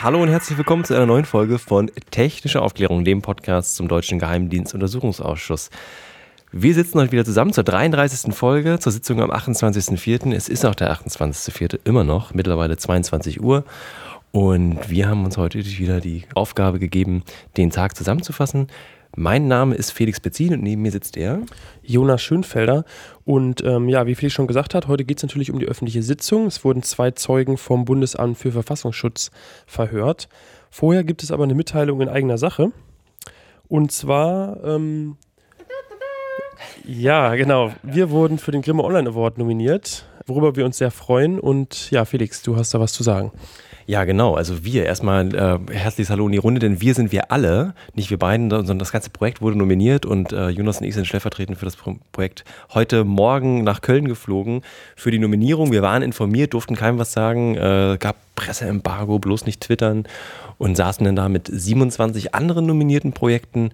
Hallo und herzlich willkommen zu einer neuen Folge von Technische Aufklärung, dem Podcast zum Deutschen Geheimdienstuntersuchungsausschuss. Wir sitzen heute wieder zusammen zur 33. Folge, zur Sitzung am 28.04. Es ist auch der 28.04. immer noch, mittlerweile 22 Uhr. Und wir haben uns heute wieder die Aufgabe gegeben, den Tag zusammenzufassen. Mein Name ist Felix Bezin und neben mir sitzt er. Jonas Schönfelder. Und ähm, ja, wie Felix schon gesagt hat, heute geht es natürlich um die öffentliche Sitzung. Es wurden zwei Zeugen vom Bundesamt für Verfassungsschutz verhört. Vorher gibt es aber eine Mitteilung in eigener Sache. Und zwar, ähm, ja, genau, wir wurden für den Grimme Online Award nominiert, worüber wir uns sehr freuen. Und ja, Felix, du hast da was zu sagen. Ja, genau. Also wir erstmal äh, herzliches Hallo in die Runde, denn wir sind wir alle, nicht wir beiden, sondern das ganze Projekt wurde nominiert und äh, Jonas und ich sind stellvertretend für das Pro Projekt heute Morgen nach Köln geflogen für die Nominierung. Wir waren informiert, durften keinem was sagen, äh, gab Presseembargo, bloß nicht twittern und saßen dann da mit 27 anderen nominierten Projekten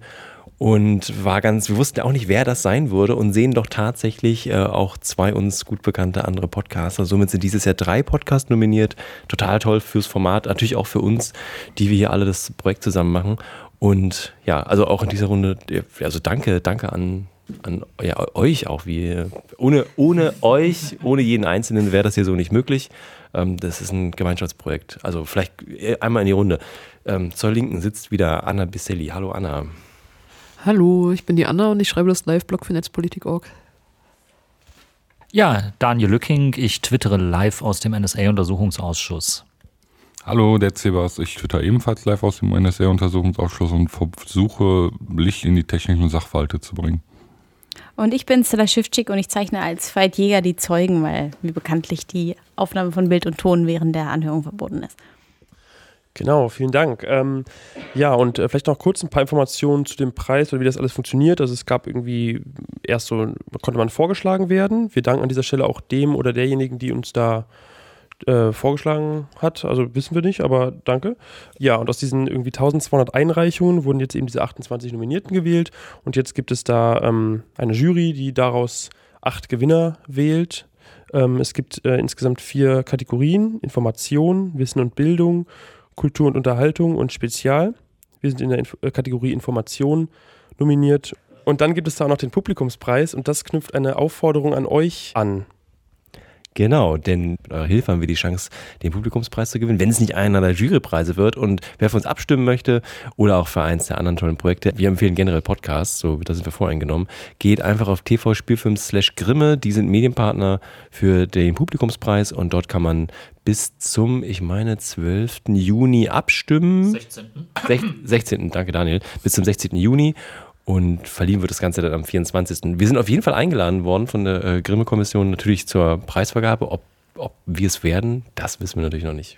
und war ganz, wir wussten auch nicht, wer das sein würde und sehen doch tatsächlich äh, auch zwei uns gut bekannte andere Podcaster. Somit sind dieses Jahr drei Podcasts nominiert. Total toll fürs Format, natürlich auch für uns, die wir hier alle das Projekt zusammen machen. Und ja, also auch in dieser Runde, also danke, danke an, an ja, euch auch. Wie, ohne, ohne euch, ohne jeden Einzelnen wäre das hier so nicht möglich. Ähm, das ist ein Gemeinschaftsprojekt. Also vielleicht einmal in die Runde. Ähm, zur Linken sitzt wieder Anna Biselli. Hallo Anna. Hallo, ich bin die Anna und ich schreibe das Live-Blog für Netzpolitik.org. Ja, Daniel Lücking, ich twittere live aus dem NSA-Untersuchungsausschuss. Hallo, der Cebas. Ich twitter ebenfalls live aus dem NSA-Untersuchungsausschuss und versuche, Licht in die technischen Sachverhalte zu bringen. Und ich bin Stella Schiffczyk und ich zeichne als Zweitjäger die Zeugen, weil mir bekanntlich die Aufnahme von Bild und Ton während der Anhörung verboten ist. Genau, vielen Dank. Ähm, ja, und äh, vielleicht noch kurz ein paar Informationen zu dem Preis oder wie das alles funktioniert. Also es gab irgendwie erst so, konnte man vorgeschlagen werden. Wir danken an dieser Stelle auch dem oder derjenigen, die uns da äh, vorgeschlagen hat. Also wissen wir nicht, aber danke. Ja, und aus diesen irgendwie 1200 Einreichungen wurden jetzt eben diese 28 Nominierten gewählt. Und jetzt gibt es da ähm, eine Jury, die daraus acht Gewinner wählt. Ähm, es gibt äh, insgesamt vier Kategorien: Information, Wissen und Bildung Kultur und Unterhaltung und Spezial. Wir sind in der Inf äh, Kategorie Information nominiert. Und dann gibt es da auch noch den Publikumspreis und das knüpft eine Aufforderung an euch an. Genau, denn eure Hilfe haben wir die Chance, den Publikumspreis zu gewinnen, wenn es nicht einer der Jurypreise wird. Und wer für uns abstimmen möchte oder auch für eins der anderen tollen Projekte, wir empfehlen generell Podcasts, so da sind wir voreingenommen, geht einfach auf TV-Spielfilm slash Grimme, die sind Medienpartner für den Publikumspreis und dort kann man bis zum, ich meine, 12. Juni abstimmen. 16. 16. Danke Daniel. Bis zum 16. Juni und verliehen wird das Ganze dann am 24. Wir sind auf jeden Fall eingeladen worden von der äh, Grimme-Kommission natürlich zur Preisvergabe. Ob, ob wir es werden, das wissen wir natürlich noch nicht.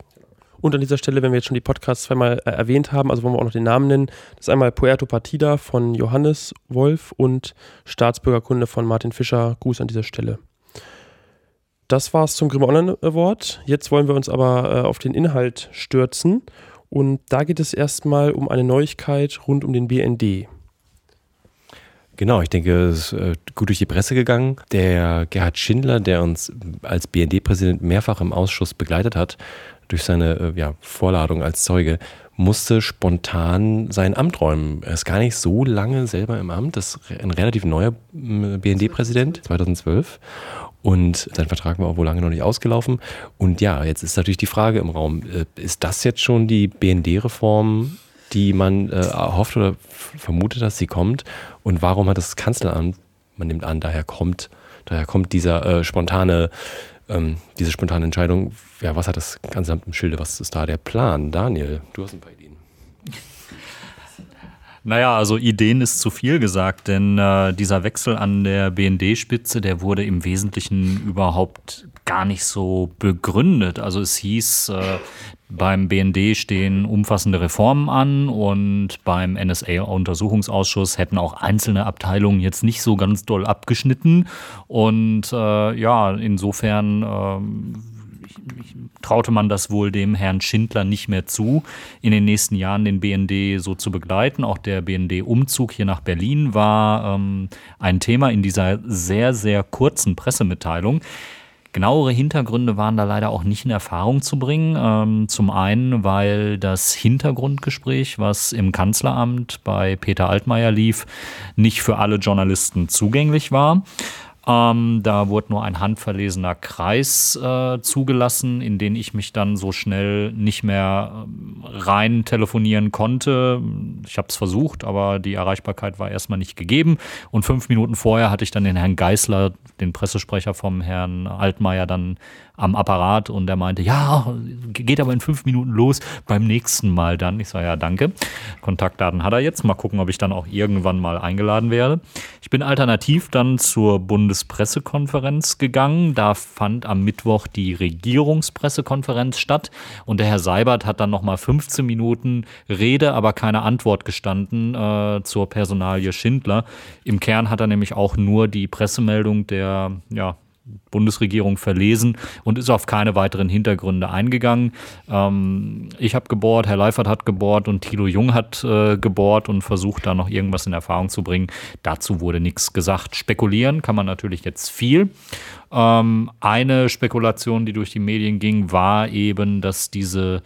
Und an dieser Stelle, wenn wir jetzt schon die Podcasts zweimal äh, erwähnt haben, also wollen wir auch noch den Namen nennen. Das ist einmal Puerto Partida von Johannes Wolf und Staatsbürgerkunde von Martin Fischer. Gruß an dieser Stelle. Das war's zum Grimme Online Award. Jetzt wollen wir uns aber äh, auf den Inhalt stürzen. Und da geht es erstmal um eine Neuigkeit rund um den BND. Genau, ich denke, es ist äh, gut durch die Presse gegangen. Der Gerhard Schindler, der uns als BND-Präsident mehrfach im Ausschuss begleitet hat, durch seine äh, ja, Vorladung als Zeuge, musste spontan sein Amt räumen. Er ist gar nicht so lange selber im Amt. Das ist ein relativ neuer BND-Präsident, 2012. Und sein Vertrag war auch wohl lange noch nicht ausgelaufen. Und ja, jetzt ist natürlich die Frage im Raum, äh, ist das jetzt schon die BND-Reform, die man äh, hofft oder vermutet, dass sie kommt? Und warum hat das Kanzleramt, man nimmt an, daher kommt, daher kommt dieser äh, spontane, ähm, diese spontane Entscheidung, ja, was hat das Kanzleramt im Schilde? Was ist da der Plan? Daniel, du hast ein paar Ideen. Naja, also Ideen ist zu viel gesagt, denn äh, dieser Wechsel an der BND-Spitze, der wurde im Wesentlichen überhaupt gar nicht so begründet. Also es hieß, äh, beim BND stehen umfassende Reformen an und beim NSA-Untersuchungsausschuss hätten auch einzelne Abteilungen jetzt nicht so ganz doll abgeschnitten. Und äh, ja, insofern äh, traute man das wohl dem Herrn Schindler nicht mehr zu, in den nächsten Jahren den BND so zu begleiten. Auch der BND-Umzug hier nach Berlin war ähm, ein Thema in dieser sehr, sehr kurzen Pressemitteilung. Genauere Hintergründe waren da leider auch nicht in Erfahrung zu bringen. Ähm, zum einen, weil das Hintergrundgespräch, was im Kanzleramt bei Peter Altmaier lief, nicht für alle Journalisten zugänglich war. Ähm, da wurde nur ein handverlesener Kreis äh, zugelassen, in den ich mich dann so schnell nicht mehr ähm, rein telefonieren konnte. Ich habe es versucht, aber die Erreichbarkeit war erstmal nicht gegeben. Und fünf Minuten vorher hatte ich dann den Herrn Geißler, den Pressesprecher vom Herrn Altmaier, dann am Apparat und er meinte, ja, geht aber in fünf Minuten los, beim nächsten Mal dann. Ich sage, ja, danke. Kontaktdaten hat er jetzt. Mal gucken, ob ich dann auch irgendwann mal eingeladen werde. Ich bin alternativ dann zur Bundespressekonferenz gegangen. Da fand am Mittwoch die Regierungspressekonferenz statt und der Herr Seibert hat dann nochmal 15 Minuten Rede, aber keine Antwort gestanden äh, zur Personalie Schindler. Im Kern hat er nämlich auch nur die Pressemeldung der ja, Bundesregierung verlesen und ist auf keine weiteren Hintergründe eingegangen. Ähm, ich habe gebohrt, Herr Leifert hat gebohrt und Thilo Jung hat äh, gebohrt und versucht da noch irgendwas in Erfahrung zu bringen. Dazu wurde nichts gesagt. Spekulieren kann man natürlich jetzt viel. Ähm, eine Spekulation, die durch die Medien ging, war eben, dass diese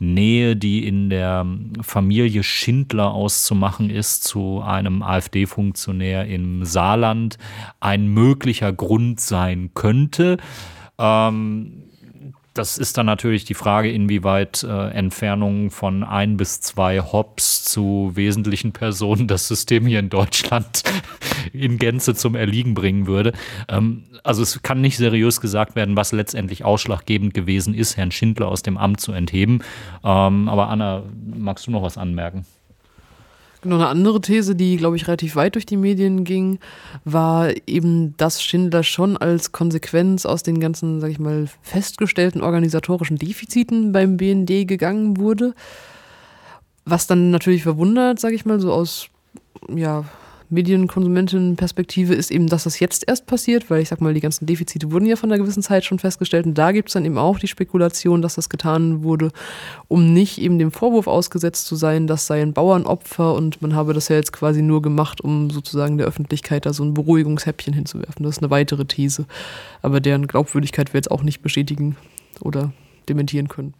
Nähe, die in der Familie Schindler auszumachen ist zu einem AfD-Funktionär im Saarland, ein möglicher Grund sein könnte. Ähm, das ist dann natürlich die Frage, inwieweit äh, Entfernungen von ein bis zwei Hops zu wesentlichen Personen das System hier in Deutschland in Gänze zum Erliegen bringen würde. Ähm, also es kann nicht seriös gesagt werden, was letztendlich ausschlaggebend gewesen ist, Herrn Schindler aus dem Amt zu entheben. Ähm, aber Anna, magst du noch was anmerken? Genau, eine andere These, die, glaube ich, relativ weit durch die Medien ging, war eben, dass Schindler schon als Konsequenz aus den ganzen, sag ich mal, festgestellten organisatorischen Defiziten beim BND gegangen wurde. Was dann natürlich verwundert, sage ich mal, so aus ja, Medienkonsumentenperspektive ist eben, dass das jetzt erst passiert, weil ich sag mal, die ganzen Defizite wurden ja von einer gewissen Zeit schon festgestellt und da gibt es dann eben auch die Spekulation, dass das getan wurde, um nicht eben dem Vorwurf ausgesetzt zu sein, das sei ein Bauernopfer und man habe das ja jetzt quasi nur gemacht, um sozusagen der Öffentlichkeit da so ein Beruhigungshäppchen hinzuwerfen. Das ist eine weitere These, aber deren Glaubwürdigkeit wir jetzt auch nicht bestätigen oder dementieren können.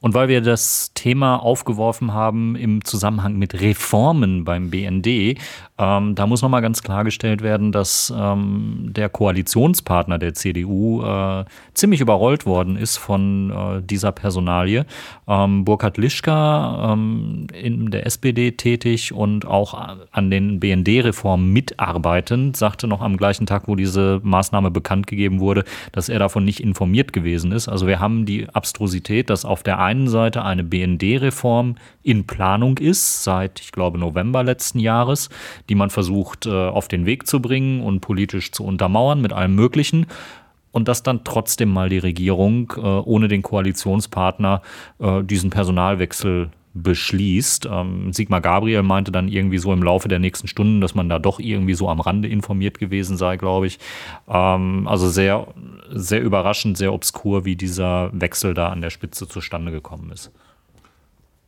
Und weil wir das Thema aufgeworfen haben im Zusammenhang mit Reformen beim BND, ähm, da muss nochmal ganz klargestellt werden, dass ähm, der Koalitionspartner der CDU äh, ziemlich überrollt worden ist von äh, dieser Personalie. Ähm, Burkhard Lischka, ähm, in der SPD tätig und auch an den BND-Reformen mitarbeitend, sagte noch am gleichen Tag, wo diese Maßnahme bekannt gegeben wurde, dass er davon nicht informiert gewesen ist. Also wir haben die Abstrusität, dass auf der einen Seite eine BND-Reform in Planung ist, seit, ich glaube, November letzten Jahres, die man versucht äh, auf den Weg zu bringen und politisch zu untermauern mit allem Möglichen. Und dass dann trotzdem mal die Regierung äh, ohne den Koalitionspartner äh, diesen Personalwechsel beschließt. Ähm, Sigmar Gabriel meinte dann irgendwie so im Laufe der nächsten Stunden, dass man da doch irgendwie so am Rande informiert gewesen sei, glaube ich. Ähm, also sehr, sehr überraschend, sehr obskur, wie dieser Wechsel da an der Spitze zustande gekommen ist.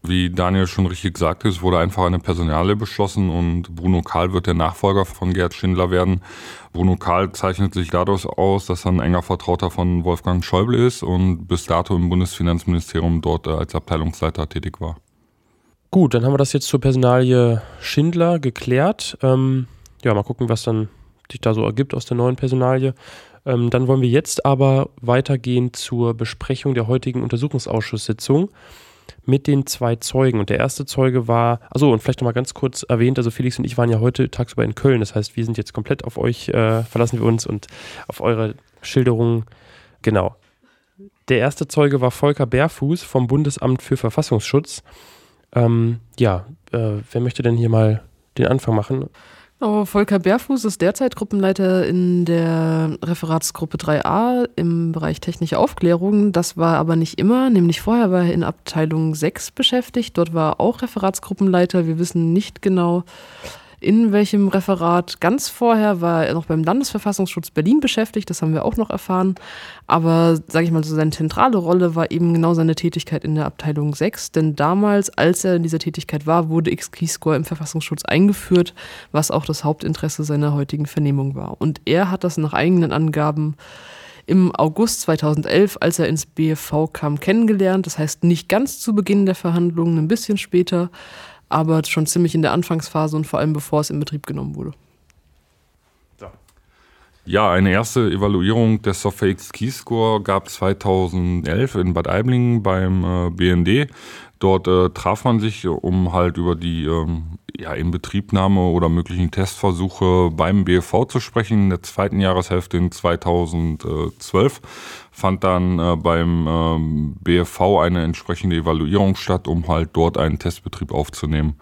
Wie Daniel schon richtig sagte, es wurde einfach eine Personale beschlossen und Bruno Kahl wird der Nachfolger von Gerd Schindler werden. Bruno Kahl zeichnet sich dadurch aus, dass er ein enger Vertrauter von Wolfgang Schäuble ist und bis dato im Bundesfinanzministerium dort als Abteilungsleiter tätig war. Gut, dann haben wir das jetzt zur Personalie Schindler geklärt. Ähm, ja, mal gucken, was dann sich da so ergibt aus der neuen Personalie. Ähm, dann wollen wir jetzt aber weitergehen zur Besprechung der heutigen Untersuchungsausschusssitzung mit den zwei Zeugen. Und der erste Zeuge war, also und vielleicht nochmal ganz kurz erwähnt, also Felix und ich waren ja heute tagsüber in Köln. Das heißt, wir sind jetzt komplett auf euch, äh, verlassen wir uns und auf eure Schilderungen. Genau. Der erste Zeuge war Volker Bärfuß vom Bundesamt für Verfassungsschutz. Ähm, ja, äh, wer möchte denn hier mal den Anfang machen? Oh, Volker Bärfuß ist derzeit Gruppenleiter in der Referatsgruppe 3a im Bereich technische Aufklärung. Das war aber nicht immer, nämlich vorher war er in Abteilung 6 beschäftigt. Dort war er auch Referatsgruppenleiter. Wir wissen nicht genau, in welchem Referat. Ganz vorher war er noch beim Landesverfassungsschutz Berlin beschäftigt, das haben wir auch noch erfahren. Aber, sage ich mal, so seine zentrale Rolle war eben genau seine Tätigkeit in der Abteilung 6. Denn damals, als er in dieser Tätigkeit war, wurde X-Keyscore im Verfassungsschutz eingeführt, was auch das Hauptinteresse seiner heutigen Vernehmung war. Und er hat das nach eigenen Angaben im August 2011, als er ins BFV kam, kennengelernt. Das heißt nicht ganz zu Beginn der Verhandlungen, ein bisschen später, aber schon ziemlich in der Anfangsphase und vor allem bevor es in Betrieb genommen wurde. Ja, eine erste Evaluierung des Software X Keyscore gab 2011 in Bad Aiblingen beim äh, BND. Dort äh, traf man sich, um halt über die ähm, ja, Inbetriebnahme oder möglichen Testversuche beim BFV zu sprechen. In der zweiten Jahreshälfte in 2012 fand dann äh, beim ähm, BFV eine entsprechende Evaluierung statt, um halt dort einen Testbetrieb aufzunehmen.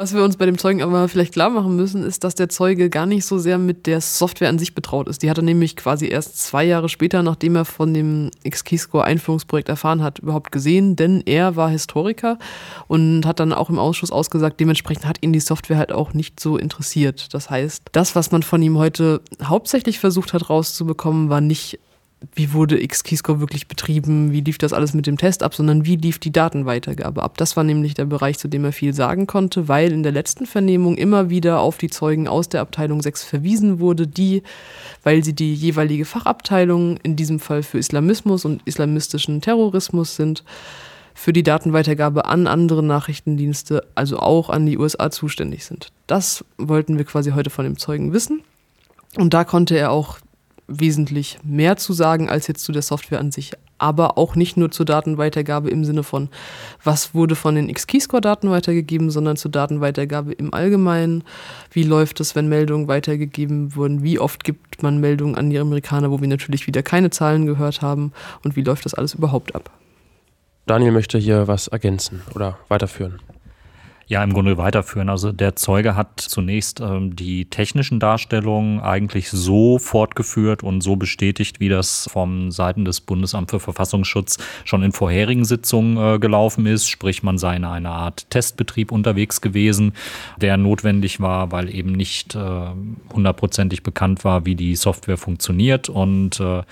Was wir uns bei dem Zeugen aber vielleicht klar machen müssen, ist, dass der Zeuge gar nicht so sehr mit der Software an sich betraut ist. Die hat er nämlich quasi erst zwei Jahre später, nachdem er von dem X-Keyscore-Einführungsprojekt erfahren hat, überhaupt gesehen, denn er war Historiker und hat dann auch im Ausschuss ausgesagt, dementsprechend hat ihn die Software halt auch nicht so interessiert. Das heißt, das, was man von ihm heute hauptsächlich versucht hat rauszubekommen, war nicht wie wurde X-Keyscore wirklich betrieben, wie lief das alles mit dem Test ab, sondern wie lief die Datenweitergabe ab. Das war nämlich der Bereich, zu dem er viel sagen konnte, weil in der letzten Vernehmung immer wieder auf die Zeugen aus der Abteilung 6 verwiesen wurde, die, weil sie die jeweilige Fachabteilung, in diesem Fall für Islamismus und islamistischen Terrorismus sind, für die Datenweitergabe an andere Nachrichtendienste, also auch an die USA zuständig sind. Das wollten wir quasi heute von dem Zeugen wissen. Und da konnte er auch wesentlich mehr zu sagen als jetzt zu der Software an sich. Aber auch nicht nur zur Datenweitergabe im Sinne von, was wurde von den X-Keyscore-Daten weitergegeben, sondern zur Datenweitergabe im Allgemeinen. Wie läuft es, wenn Meldungen weitergegeben wurden? Wie oft gibt man Meldungen an die Amerikaner, wo wir natürlich wieder keine Zahlen gehört haben? Und wie läuft das alles überhaupt ab? Daniel möchte hier was ergänzen oder weiterführen. Ja, im Grunde weiterführen. Also der Zeuge hat zunächst ähm, die technischen Darstellungen eigentlich so fortgeführt und so bestätigt, wie das vom Seiten des Bundesamt für Verfassungsschutz schon in vorherigen Sitzungen äh, gelaufen ist. Sprich, man sei in einer Art Testbetrieb unterwegs gewesen, der notwendig war, weil eben nicht äh, hundertprozentig bekannt war, wie die Software funktioniert und äh,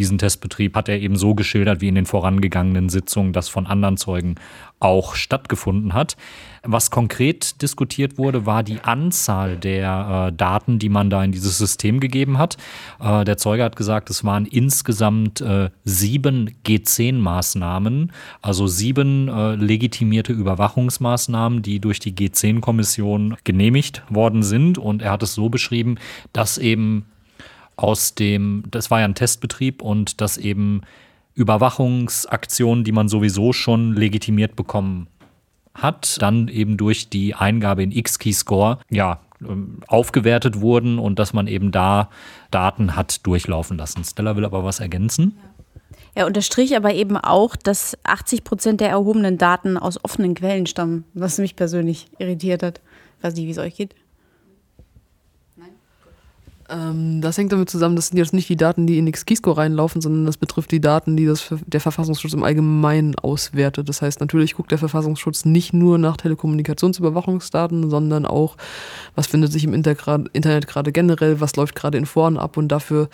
diesen Testbetrieb hat er eben so geschildert wie in den vorangegangenen Sitzungen, das von anderen Zeugen auch stattgefunden hat. Was konkret diskutiert wurde, war die Anzahl der äh, Daten, die man da in dieses System gegeben hat. Äh, der Zeuge hat gesagt, es waren insgesamt äh, sieben G10-Maßnahmen, also sieben äh, legitimierte Überwachungsmaßnahmen, die durch die G10-Kommission genehmigt worden sind. Und er hat es so beschrieben, dass eben aus dem, das war ja ein Testbetrieb und dass eben Überwachungsaktionen, die man sowieso schon legitimiert bekommen hat, dann eben durch die Eingabe in X-Key-Score, ja, ähm, aufgewertet wurden und dass man eben da Daten hat durchlaufen lassen. Stella will aber was ergänzen. Er unterstrich aber eben auch, dass 80 Prozent der erhobenen Daten aus offenen Quellen stammen, was mich persönlich irritiert hat. Ich weiß nicht, wie es euch geht. Ähm, das hängt damit zusammen, das sind jetzt nicht die Daten, die in XKeyscore reinlaufen, sondern das betrifft die Daten, die das, der Verfassungsschutz im Allgemeinen auswertet. Das heißt, natürlich guckt der Verfassungsschutz nicht nur nach Telekommunikationsüberwachungsdaten, sondern auch, was findet sich im Internet gerade generell, was läuft gerade in Foren ab und dafür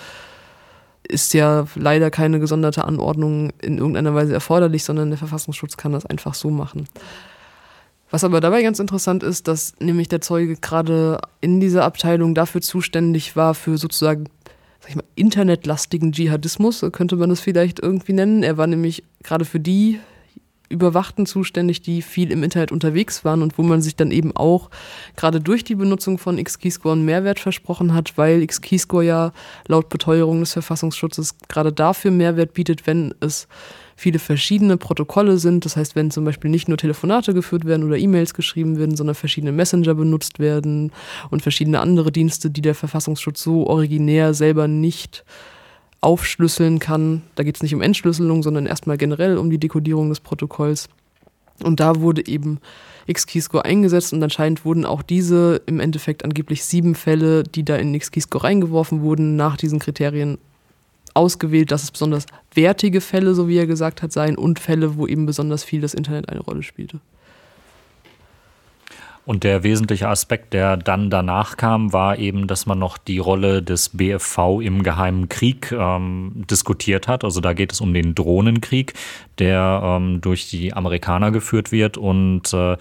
ist ja leider keine gesonderte Anordnung in irgendeiner Weise erforderlich, sondern der Verfassungsschutz kann das einfach so machen. Was aber dabei ganz interessant ist, dass nämlich der Zeuge gerade in dieser Abteilung dafür zuständig war, für sozusagen, sag ich mal, internetlastigen Dschihadismus, könnte man das vielleicht irgendwie nennen. Er war nämlich gerade für die Überwachten zuständig, die viel im Internet unterwegs waren und wo man sich dann eben auch gerade durch die Benutzung von X-Keyscore einen Mehrwert versprochen hat, weil X-Keyscore ja laut Beteuerung des Verfassungsschutzes gerade dafür Mehrwert bietet, wenn es viele verschiedene Protokolle sind. Das heißt, wenn zum Beispiel nicht nur Telefonate geführt werden oder E-Mails geschrieben werden, sondern verschiedene Messenger benutzt werden und verschiedene andere Dienste, die der Verfassungsschutz so originär selber nicht aufschlüsseln kann. Da geht es nicht um Entschlüsselung, sondern erstmal generell um die Dekodierung des Protokolls. Und da wurde eben X-Keyscore eingesetzt und anscheinend wurden auch diese im Endeffekt angeblich sieben Fälle, die da in X-Keyscore reingeworfen wurden, nach diesen Kriterien ausgewählt, dass es besonders wertige Fälle, so wie er gesagt hat, seien und Fälle, wo eben besonders viel das Internet eine Rolle spielte. Und der wesentliche Aspekt, der dann danach kam, war eben, dass man noch die Rolle des BFV im geheimen Krieg ähm, diskutiert hat. Also da geht es um den Drohnenkrieg, der ähm, durch die Amerikaner geführt wird und äh,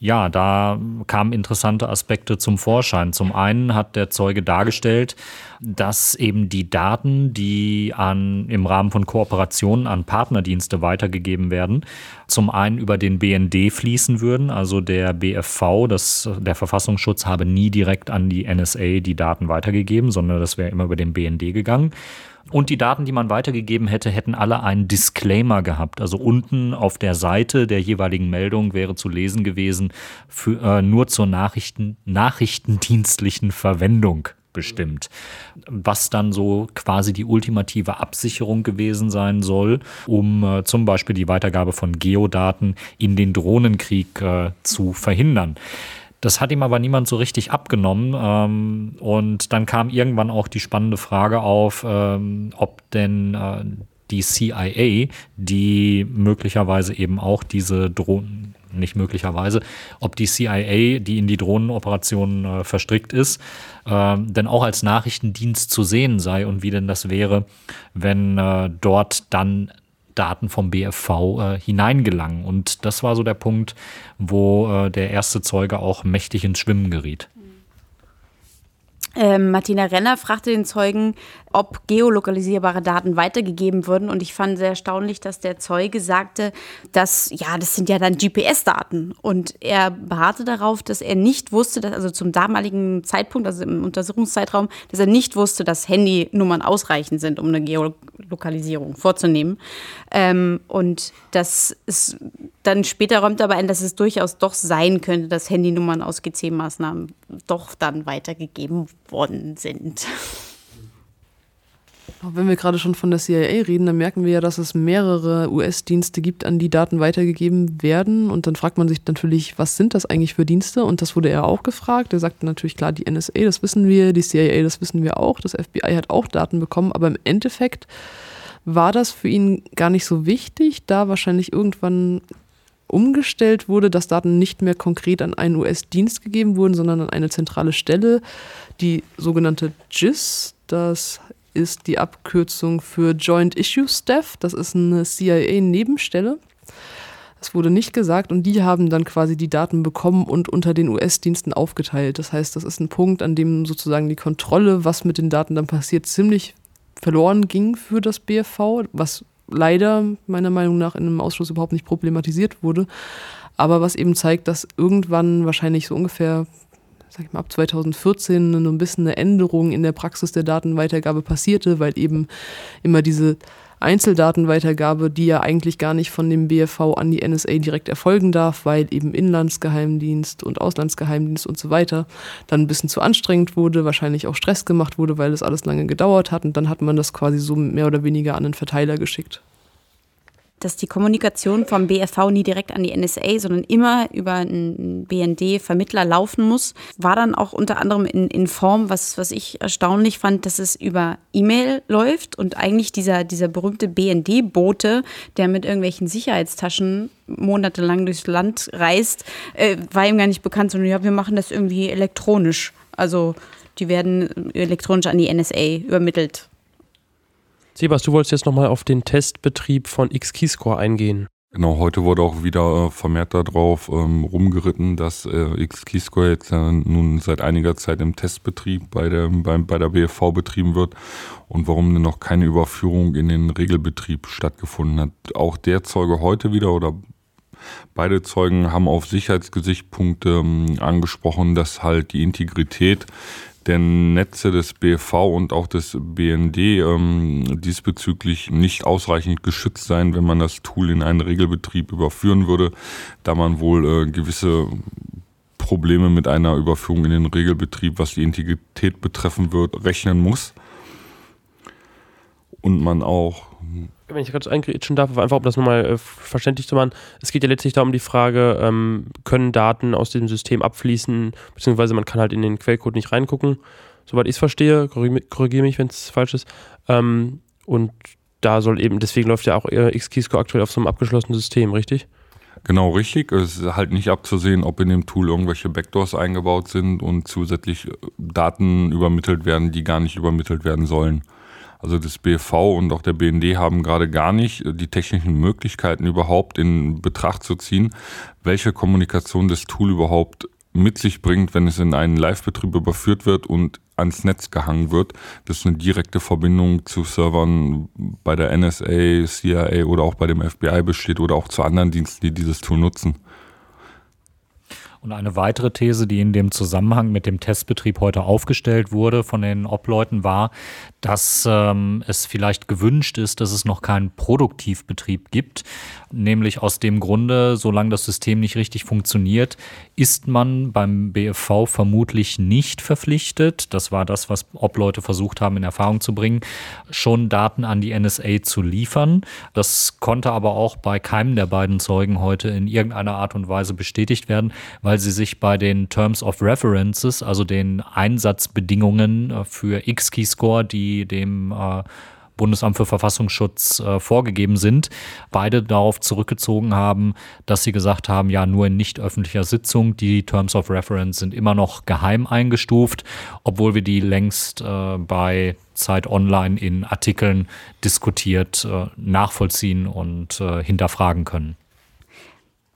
ja, da kamen interessante Aspekte zum Vorschein. Zum einen hat der Zeuge dargestellt, dass eben die Daten, die an, im Rahmen von Kooperationen an Partnerdienste weitergegeben werden, zum einen über den BND fließen würden. Also der BFV, das, der Verfassungsschutz, habe nie direkt an die NSA die Daten weitergegeben, sondern das wäre immer über den BND gegangen. Und die Daten, die man weitergegeben hätte, hätten alle einen Disclaimer gehabt. Also unten auf der Seite der jeweiligen Meldung wäre zu lesen gewesen, für, äh, nur zur Nachrichten, nachrichtendienstlichen Verwendung bestimmt. Was dann so quasi die ultimative Absicherung gewesen sein soll, um äh, zum Beispiel die Weitergabe von Geodaten in den Drohnenkrieg äh, zu verhindern. Das hat ihm aber niemand so richtig abgenommen. Ähm, und dann kam irgendwann auch die spannende Frage auf, ähm, ob denn äh, die CIA, die möglicherweise eben auch diese Drohnen, nicht möglicherweise, ob die CIA, die in die Drohnenoperationen äh, verstrickt ist, äh, denn auch als Nachrichtendienst zu sehen sei und wie denn das wäre, wenn äh, dort dann Daten vom BFV äh, hineingelangen. Und das war so der Punkt, wo äh, der erste Zeuge auch mächtig ins Schwimmen geriet. Ähm, Martina Renner fragte den Zeugen, ob geolokalisierbare Daten weitergegeben würden. Und ich fand sehr erstaunlich, dass der Zeuge sagte, dass, ja, das sind ja dann GPS-Daten. Und er beharrte darauf, dass er nicht wusste, dass, also zum damaligen Zeitpunkt, also im Untersuchungszeitraum, dass er nicht wusste, dass Handynummern ausreichend sind, um eine Geolokalisierung vorzunehmen. Ähm, und das ist dann später räumt er aber ein, dass es durchaus doch sein könnte, dass Handynummern aus GC-Maßnahmen doch dann weitergegeben worden sind. Wenn wir gerade schon von der CIA reden, dann merken wir ja, dass es mehrere US-Dienste gibt, an die Daten weitergegeben werden. Und dann fragt man sich natürlich, was sind das eigentlich für Dienste? Und das wurde er auch gefragt. Er sagte natürlich, klar, die NSA, das wissen wir, die CIA, das wissen wir auch, das FBI hat auch Daten bekommen, aber im Endeffekt war das für ihn gar nicht so wichtig, da wahrscheinlich irgendwann umgestellt wurde, dass Daten nicht mehr konkret an einen US-Dienst gegeben wurden, sondern an eine zentrale Stelle, die sogenannte GIS. Das ist die Abkürzung für Joint Issue Staff. Das ist eine CIA-Nebenstelle. Das wurde nicht gesagt und die haben dann quasi die Daten bekommen und unter den US-Diensten aufgeteilt. Das heißt, das ist ein Punkt, an dem sozusagen die Kontrolle, was mit den Daten dann passiert, ziemlich verloren ging für das BFV, was leider meiner Meinung nach in einem Ausschuss überhaupt nicht problematisiert wurde. Aber was eben zeigt, dass irgendwann wahrscheinlich so ungefähr sag ich mal, ab 2014 ein bisschen eine Änderung in der Praxis der Datenweitergabe passierte, weil eben immer diese Einzeldatenweitergabe, die ja eigentlich gar nicht von dem BFV an die NSA direkt erfolgen darf, weil eben Inlandsgeheimdienst und Auslandsgeheimdienst und so weiter dann ein bisschen zu anstrengend wurde, wahrscheinlich auch Stress gemacht wurde, weil das alles lange gedauert hat. Und dann hat man das quasi so mehr oder weniger an einen Verteiler geschickt dass die Kommunikation vom BFV nie direkt an die NSA, sondern immer über einen BND-Vermittler laufen muss, war dann auch unter anderem in, in Form, was, was ich erstaunlich fand, dass es über E-Mail läuft und eigentlich dieser, dieser berühmte BND-Bote, der mit irgendwelchen Sicherheitstaschen monatelang durchs Land reist, äh, war ihm gar nicht bekannt, sondern ja, wir machen das irgendwie elektronisch. Also die werden elektronisch an die NSA übermittelt. Sebas, du wolltest jetzt nochmal auf den Testbetrieb von X-Keyscore eingehen. Genau, heute wurde auch wieder äh, vermehrt darauf ähm, rumgeritten, dass äh, X-Keyscore jetzt äh, nun seit einiger Zeit im Testbetrieb bei der, bei, bei der BFV betrieben wird und warum denn noch keine Überführung in den Regelbetrieb stattgefunden hat. Auch der Zeuge heute wieder oder Beide Zeugen haben auf Sicherheitsgesichtspunkte ähm, angesprochen, dass halt die Integrität der Netze des BFV und auch des BND ähm, diesbezüglich nicht ausreichend geschützt sein, wenn man das Tool in einen Regelbetrieb überführen würde, da man wohl äh, gewisse Probleme mit einer Überführung in den Regelbetrieb, was die Integrität betreffen wird, rechnen muss. Und man auch wenn ich gerade eingrätschen darf, einfach um das nochmal äh, verständlich zu machen, es geht ja letztlich darum die Frage, ähm, können Daten aus dem System abfließen, beziehungsweise man kann halt in den Quellcode nicht reingucken, soweit ich es verstehe, korrigiere mich, wenn es falsch ist. Ähm, und da soll eben, deswegen läuft ja auch X-Keyscore aktuell auf so einem abgeschlossenen System, richtig? Genau, richtig. Es ist halt nicht abzusehen, ob in dem Tool irgendwelche Backdoors eingebaut sind und zusätzlich Daten übermittelt werden, die gar nicht übermittelt werden sollen. Also das BFV und auch der BND haben gerade gar nicht die technischen Möglichkeiten überhaupt in Betracht zu ziehen, welche Kommunikation das Tool überhaupt mit sich bringt, wenn es in einen Live-Betrieb überführt wird und ans Netz gehangen wird. Das ist eine direkte Verbindung zu Servern bei der NSA, CIA oder auch bei dem FBI besteht oder auch zu anderen Diensten, die dieses Tool nutzen. Und eine weitere These, die in dem Zusammenhang mit dem Testbetrieb heute aufgestellt wurde von den Obleuten, war, dass ähm, es vielleicht gewünscht ist, dass es noch keinen Produktivbetrieb gibt. Nämlich aus dem Grunde, solange das System nicht richtig funktioniert, ist man beim BFV vermutlich nicht verpflichtet, das war das, was Obleute versucht haben in Erfahrung zu bringen, schon Daten an die NSA zu liefern. Das konnte aber auch bei keinem der beiden Zeugen heute in irgendeiner Art und Weise bestätigt werden, weil sie sich bei den Terms of References, also den Einsatzbedingungen äh, für X-Keyscore, die dem äh, Bundesamt für Verfassungsschutz äh, vorgegeben sind, beide darauf zurückgezogen haben, dass sie gesagt haben, ja, nur in nicht öffentlicher Sitzung, die Terms of Reference sind immer noch geheim eingestuft, obwohl wir die längst äh, bei Zeit Online in Artikeln diskutiert, äh, nachvollziehen und äh, hinterfragen können.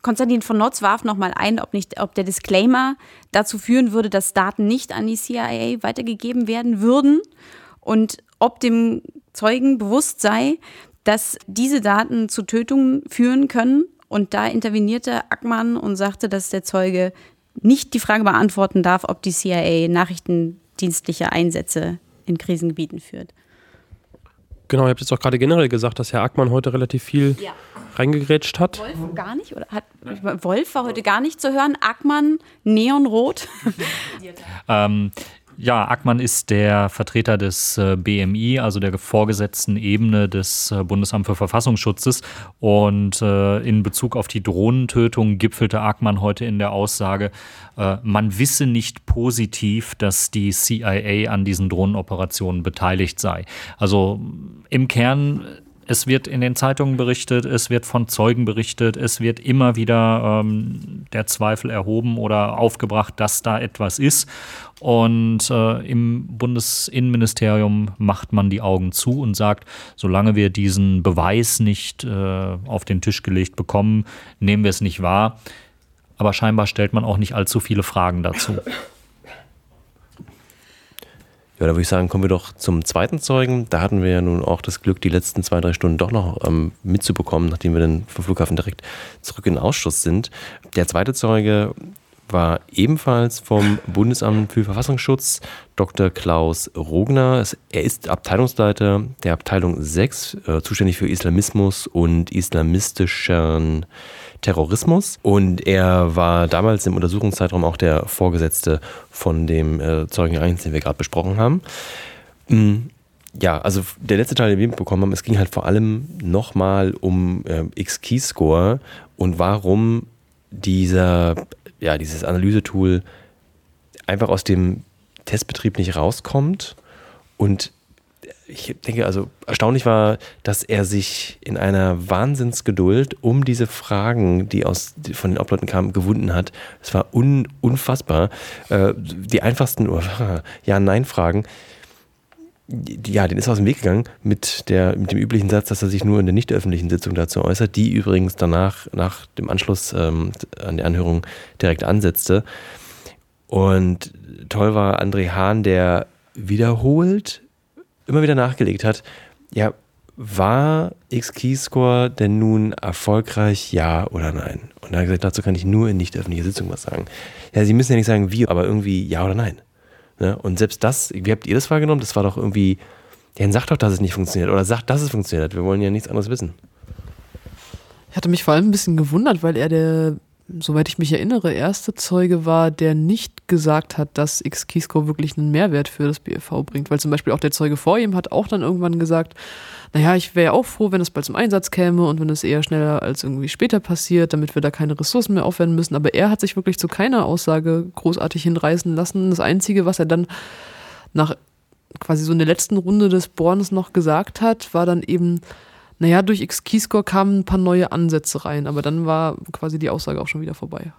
Konstantin von Notz warf nochmal ein, ob, nicht, ob der Disclaimer dazu führen würde, dass Daten nicht an die CIA weitergegeben werden würden und ob dem Zeugen bewusst sei, dass diese Daten zu Tötungen führen können. Und da intervenierte Ackmann und sagte, dass der Zeuge nicht die Frage beantworten darf, ob die CIA nachrichtendienstliche Einsätze in Krisengebieten führt. Genau, ihr habt jetzt auch gerade generell gesagt, dass Herr Ackmann heute relativ viel ja. reingegrätscht hat. Wolf gar nicht, oder hat Wolf war heute gar nicht zu hören. Ackmann, Neonrot. ähm, ja, Ackmann ist der Vertreter des äh, BMI, also der vorgesetzten Ebene des äh, Bundesamt für Verfassungsschutzes. Und äh, in Bezug auf die Drohnentötung gipfelte Ackmann heute in der Aussage, man wisse nicht positiv, dass die CIA an diesen Drohnenoperationen beteiligt sei. Also im Kern es wird in den Zeitungen berichtet, es wird von Zeugen berichtet, es wird immer wieder ähm, der Zweifel erhoben oder aufgebracht, dass da etwas ist. Und äh, im Bundesinnenministerium macht man die Augen zu und sagt, solange wir diesen Beweis nicht äh, auf den Tisch gelegt bekommen, nehmen wir es nicht wahr. Aber scheinbar stellt man auch nicht allzu viele Fragen dazu. Ja, da würde ich sagen, kommen wir doch zum zweiten Zeugen. Da hatten wir ja nun auch das Glück, die letzten zwei, drei Stunden doch noch ähm, mitzubekommen, nachdem wir dann vom Flughafen direkt zurück in den Ausschuss sind. Der zweite Zeuge war ebenfalls vom Bundesamt für Verfassungsschutz, Dr. Klaus Rogner. Er ist Abteilungsleiter der Abteilung 6, äh, zuständig für Islamismus und islamistischen Terrorismus. Und er war damals im Untersuchungszeitraum auch der Vorgesetzte von dem äh, Zeugen 1, den wir gerade besprochen haben. Mhm. Ja, also der letzte Teil, den wir bekommen haben, es ging halt vor allem nochmal um äh, X-Keyscore und warum dieser, ja, dieses Analysetool einfach aus dem Testbetrieb nicht rauskommt und ich denke, also erstaunlich war, dass er sich in einer Wahnsinnsgeduld um diese Fragen, die aus, von den Obleuten kamen, gewunden hat. Es war un, unfassbar. Äh, die einfachsten Ja-Nein-Fragen, ja, den ist aus dem Weg gegangen mit, der, mit dem üblichen Satz, dass er sich nur in der nicht öffentlichen Sitzung dazu äußert, die übrigens danach, nach dem Anschluss ähm, an die Anhörung direkt ansetzte. Und toll war André Hahn, der wiederholt immer wieder nachgelegt hat, ja, war X-Keyscore denn nun erfolgreich, ja oder nein? Und er hat gesagt, dazu kann ich nur in nicht öffentlicher Sitzung was sagen. Ja, Sie müssen ja nicht sagen wie, aber irgendwie ja oder nein. Ne? Und selbst das, wie habt ihr das wahrgenommen? Das war doch irgendwie, ja, dann sagt doch, dass es nicht funktioniert oder sagt, dass es funktioniert. Wir wollen ja nichts anderes wissen. Ich hatte mich vor allem ein bisschen gewundert, weil er der soweit ich mich erinnere, erste Zeuge war, der nicht gesagt hat, dass X-Keyscore wirklich einen Mehrwert für das BFV bringt. Weil zum Beispiel auch der Zeuge vor ihm hat auch dann irgendwann gesagt, naja, ich wäre auch froh, wenn es bald zum Einsatz käme und wenn es eher schneller als irgendwie später passiert, damit wir da keine Ressourcen mehr aufwenden müssen. Aber er hat sich wirklich zu keiner Aussage großartig hinreißen lassen. Das Einzige, was er dann nach quasi so in der letzten Runde des Bohrens noch gesagt hat, war dann eben, naja, durch X-Keyscore kamen ein paar neue Ansätze rein, aber dann war quasi die Aussage auch schon wieder vorbei.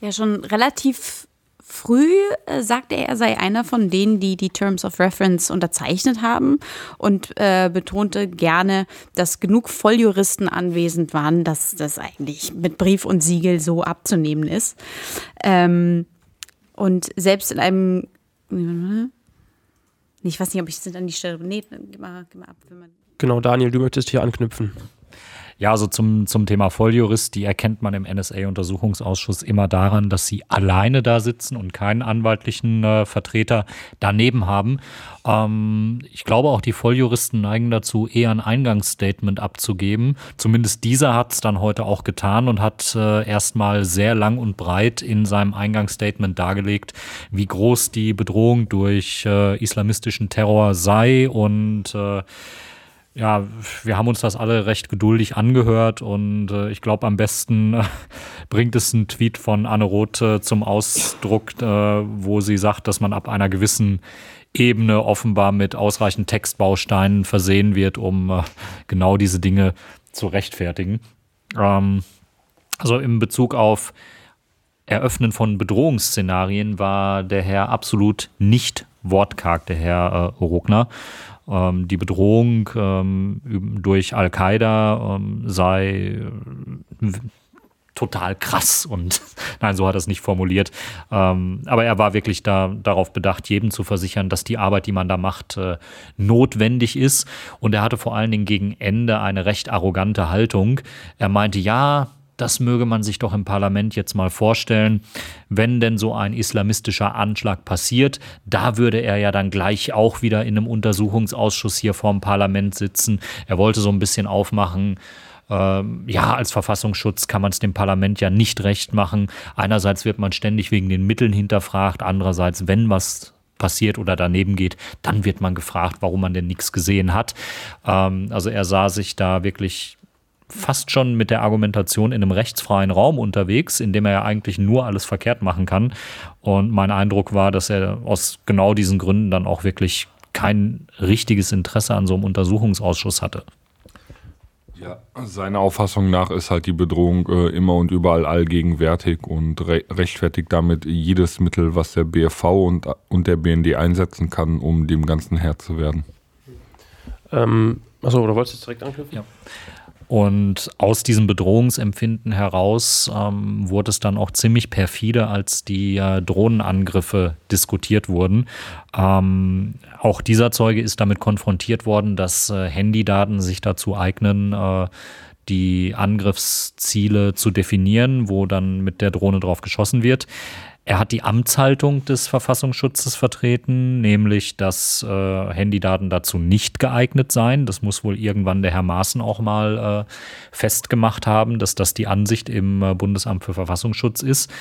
Ja, schon relativ früh äh, sagte er, er sei einer von denen, die die Terms of Reference unterzeichnet haben und äh, betonte gerne, dass genug Volljuristen anwesend waren, dass das eigentlich mit Brief und Siegel so abzunehmen ist. Ähm, und selbst in einem, ich weiß nicht, ob ich es an die Stelle, nee, gib mal, gib mal ab. Wenn man genau, Daniel, du möchtest hier anknüpfen. Ja, also zum, zum Thema Volljurist, die erkennt man im NSA-Untersuchungsausschuss immer daran, dass sie alleine da sitzen und keinen anwaltlichen äh, Vertreter daneben haben. Ähm, ich glaube, auch die Volljuristen neigen dazu, eher ein Eingangsstatement abzugeben. Zumindest dieser hat es dann heute auch getan und hat äh, erstmal sehr lang und breit in seinem Eingangsstatement dargelegt, wie groß die Bedrohung durch äh, islamistischen Terror sei und äh, ja, wir haben uns das alle recht geduldig angehört und äh, ich glaube, am besten äh, bringt es ein Tweet von Anne Roth zum Ausdruck, äh, wo sie sagt, dass man ab einer gewissen Ebene offenbar mit ausreichend Textbausteinen versehen wird, um äh, genau diese Dinge zu rechtfertigen. Ähm, also im Bezug auf Eröffnen von Bedrohungsszenarien war der Herr absolut nicht wortkarg, der Herr äh, Ruckner. Ähm, die Bedrohung ähm, durch Al-Qaida ähm, sei äh, total krass und nein, so hat er es nicht formuliert. Ähm, aber er war wirklich da, darauf bedacht, jedem zu versichern, dass die Arbeit, die man da macht, äh, notwendig ist. Und er hatte vor allen Dingen gegen Ende eine recht arrogante Haltung. Er meinte, ja, das möge man sich doch im Parlament jetzt mal vorstellen, wenn denn so ein islamistischer Anschlag passiert, da würde er ja dann gleich auch wieder in einem Untersuchungsausschuss hier vorm Parlament sitzen. Er wollte so ein bisschen aufmachen, ähm, ja, als Verfassungsschutz kann man es dem Parlament ja nicht recht machen. Einerseits wird man ständig wegen den Mitteln hinterfragt, andererseits, wenn was passiert oder daneben geht, dann wird man gefragt, warum man denn nichts gesehen hat. Ähm, also er sah sich da wirklich fast schon mit der Argumentation in einem rechtsfreien Raum unterwegs, in dem er ja eigentlich nur alles verkehrt machen kann. Und mein Eindruck war, dass er aus genau diesen Gründen dann auch wirklich kein richtiges Interesse an so einem Untersuchungsausschuss hatte. Ja, seiner Auffassung nach ist halt die Bedrohung äh, immer und überall allgegenwärtig und re rechtfertigt damit jedes Mittel, was der BFV und, und der BND einsetzen kann, um dem Ganzen Herr zu werden. Ähm, achso, oder wolltest du jetzt direkt anknüpfen? Ja. Und aus diesem Bedrohungsempfinden heraus ähm, wurde es dann auch ziemlich perfide, als die äh, Drohnenangriffe diskutiert wurden. Ähm, auch dieser Zeuge ist damit konfrontiert worden, dass äh, Handydaten sich dazu eignen, äh, die Angriffsziele zu definieren, wo dann mit der Drohne drauf geschossen wird. Er hat die Amtshaltung des Verfassungsschutzes vertreten, nämlich dass äh, Handydaten dazu nicht geeignet seien. Das muss wohl irgendwann der Herr Maaßen auch mal äh, festgemacht haben, dass das die Ansicht im äh, Bundesamt für Verfassungsschutz ist.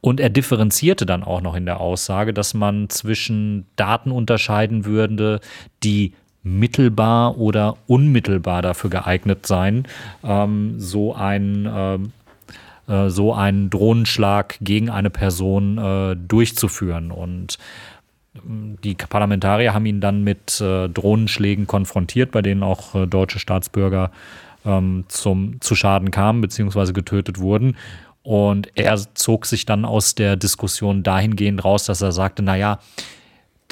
Und er differenzierte dann auch noch in der Aussage, dass man zwischen Daten unterscheiden würde, die mittelbar oder unmittelbar dafür geeignet seien, ähm, so ein äh, äh, so einen Drohnenschlag gegen eine Person äh, durchzuführen. Und ähm, die Parlamentarier haben ihn dann mit äh, Drohnenschlägen konfrontiert, bei denen auch äh, deutsche Staatsbürger ähm, zum, zu Schaden kamen bzw. getötet wurden. Und er zog sich dann aus der Diskussion dahingehend raus, dass er sagte, naja,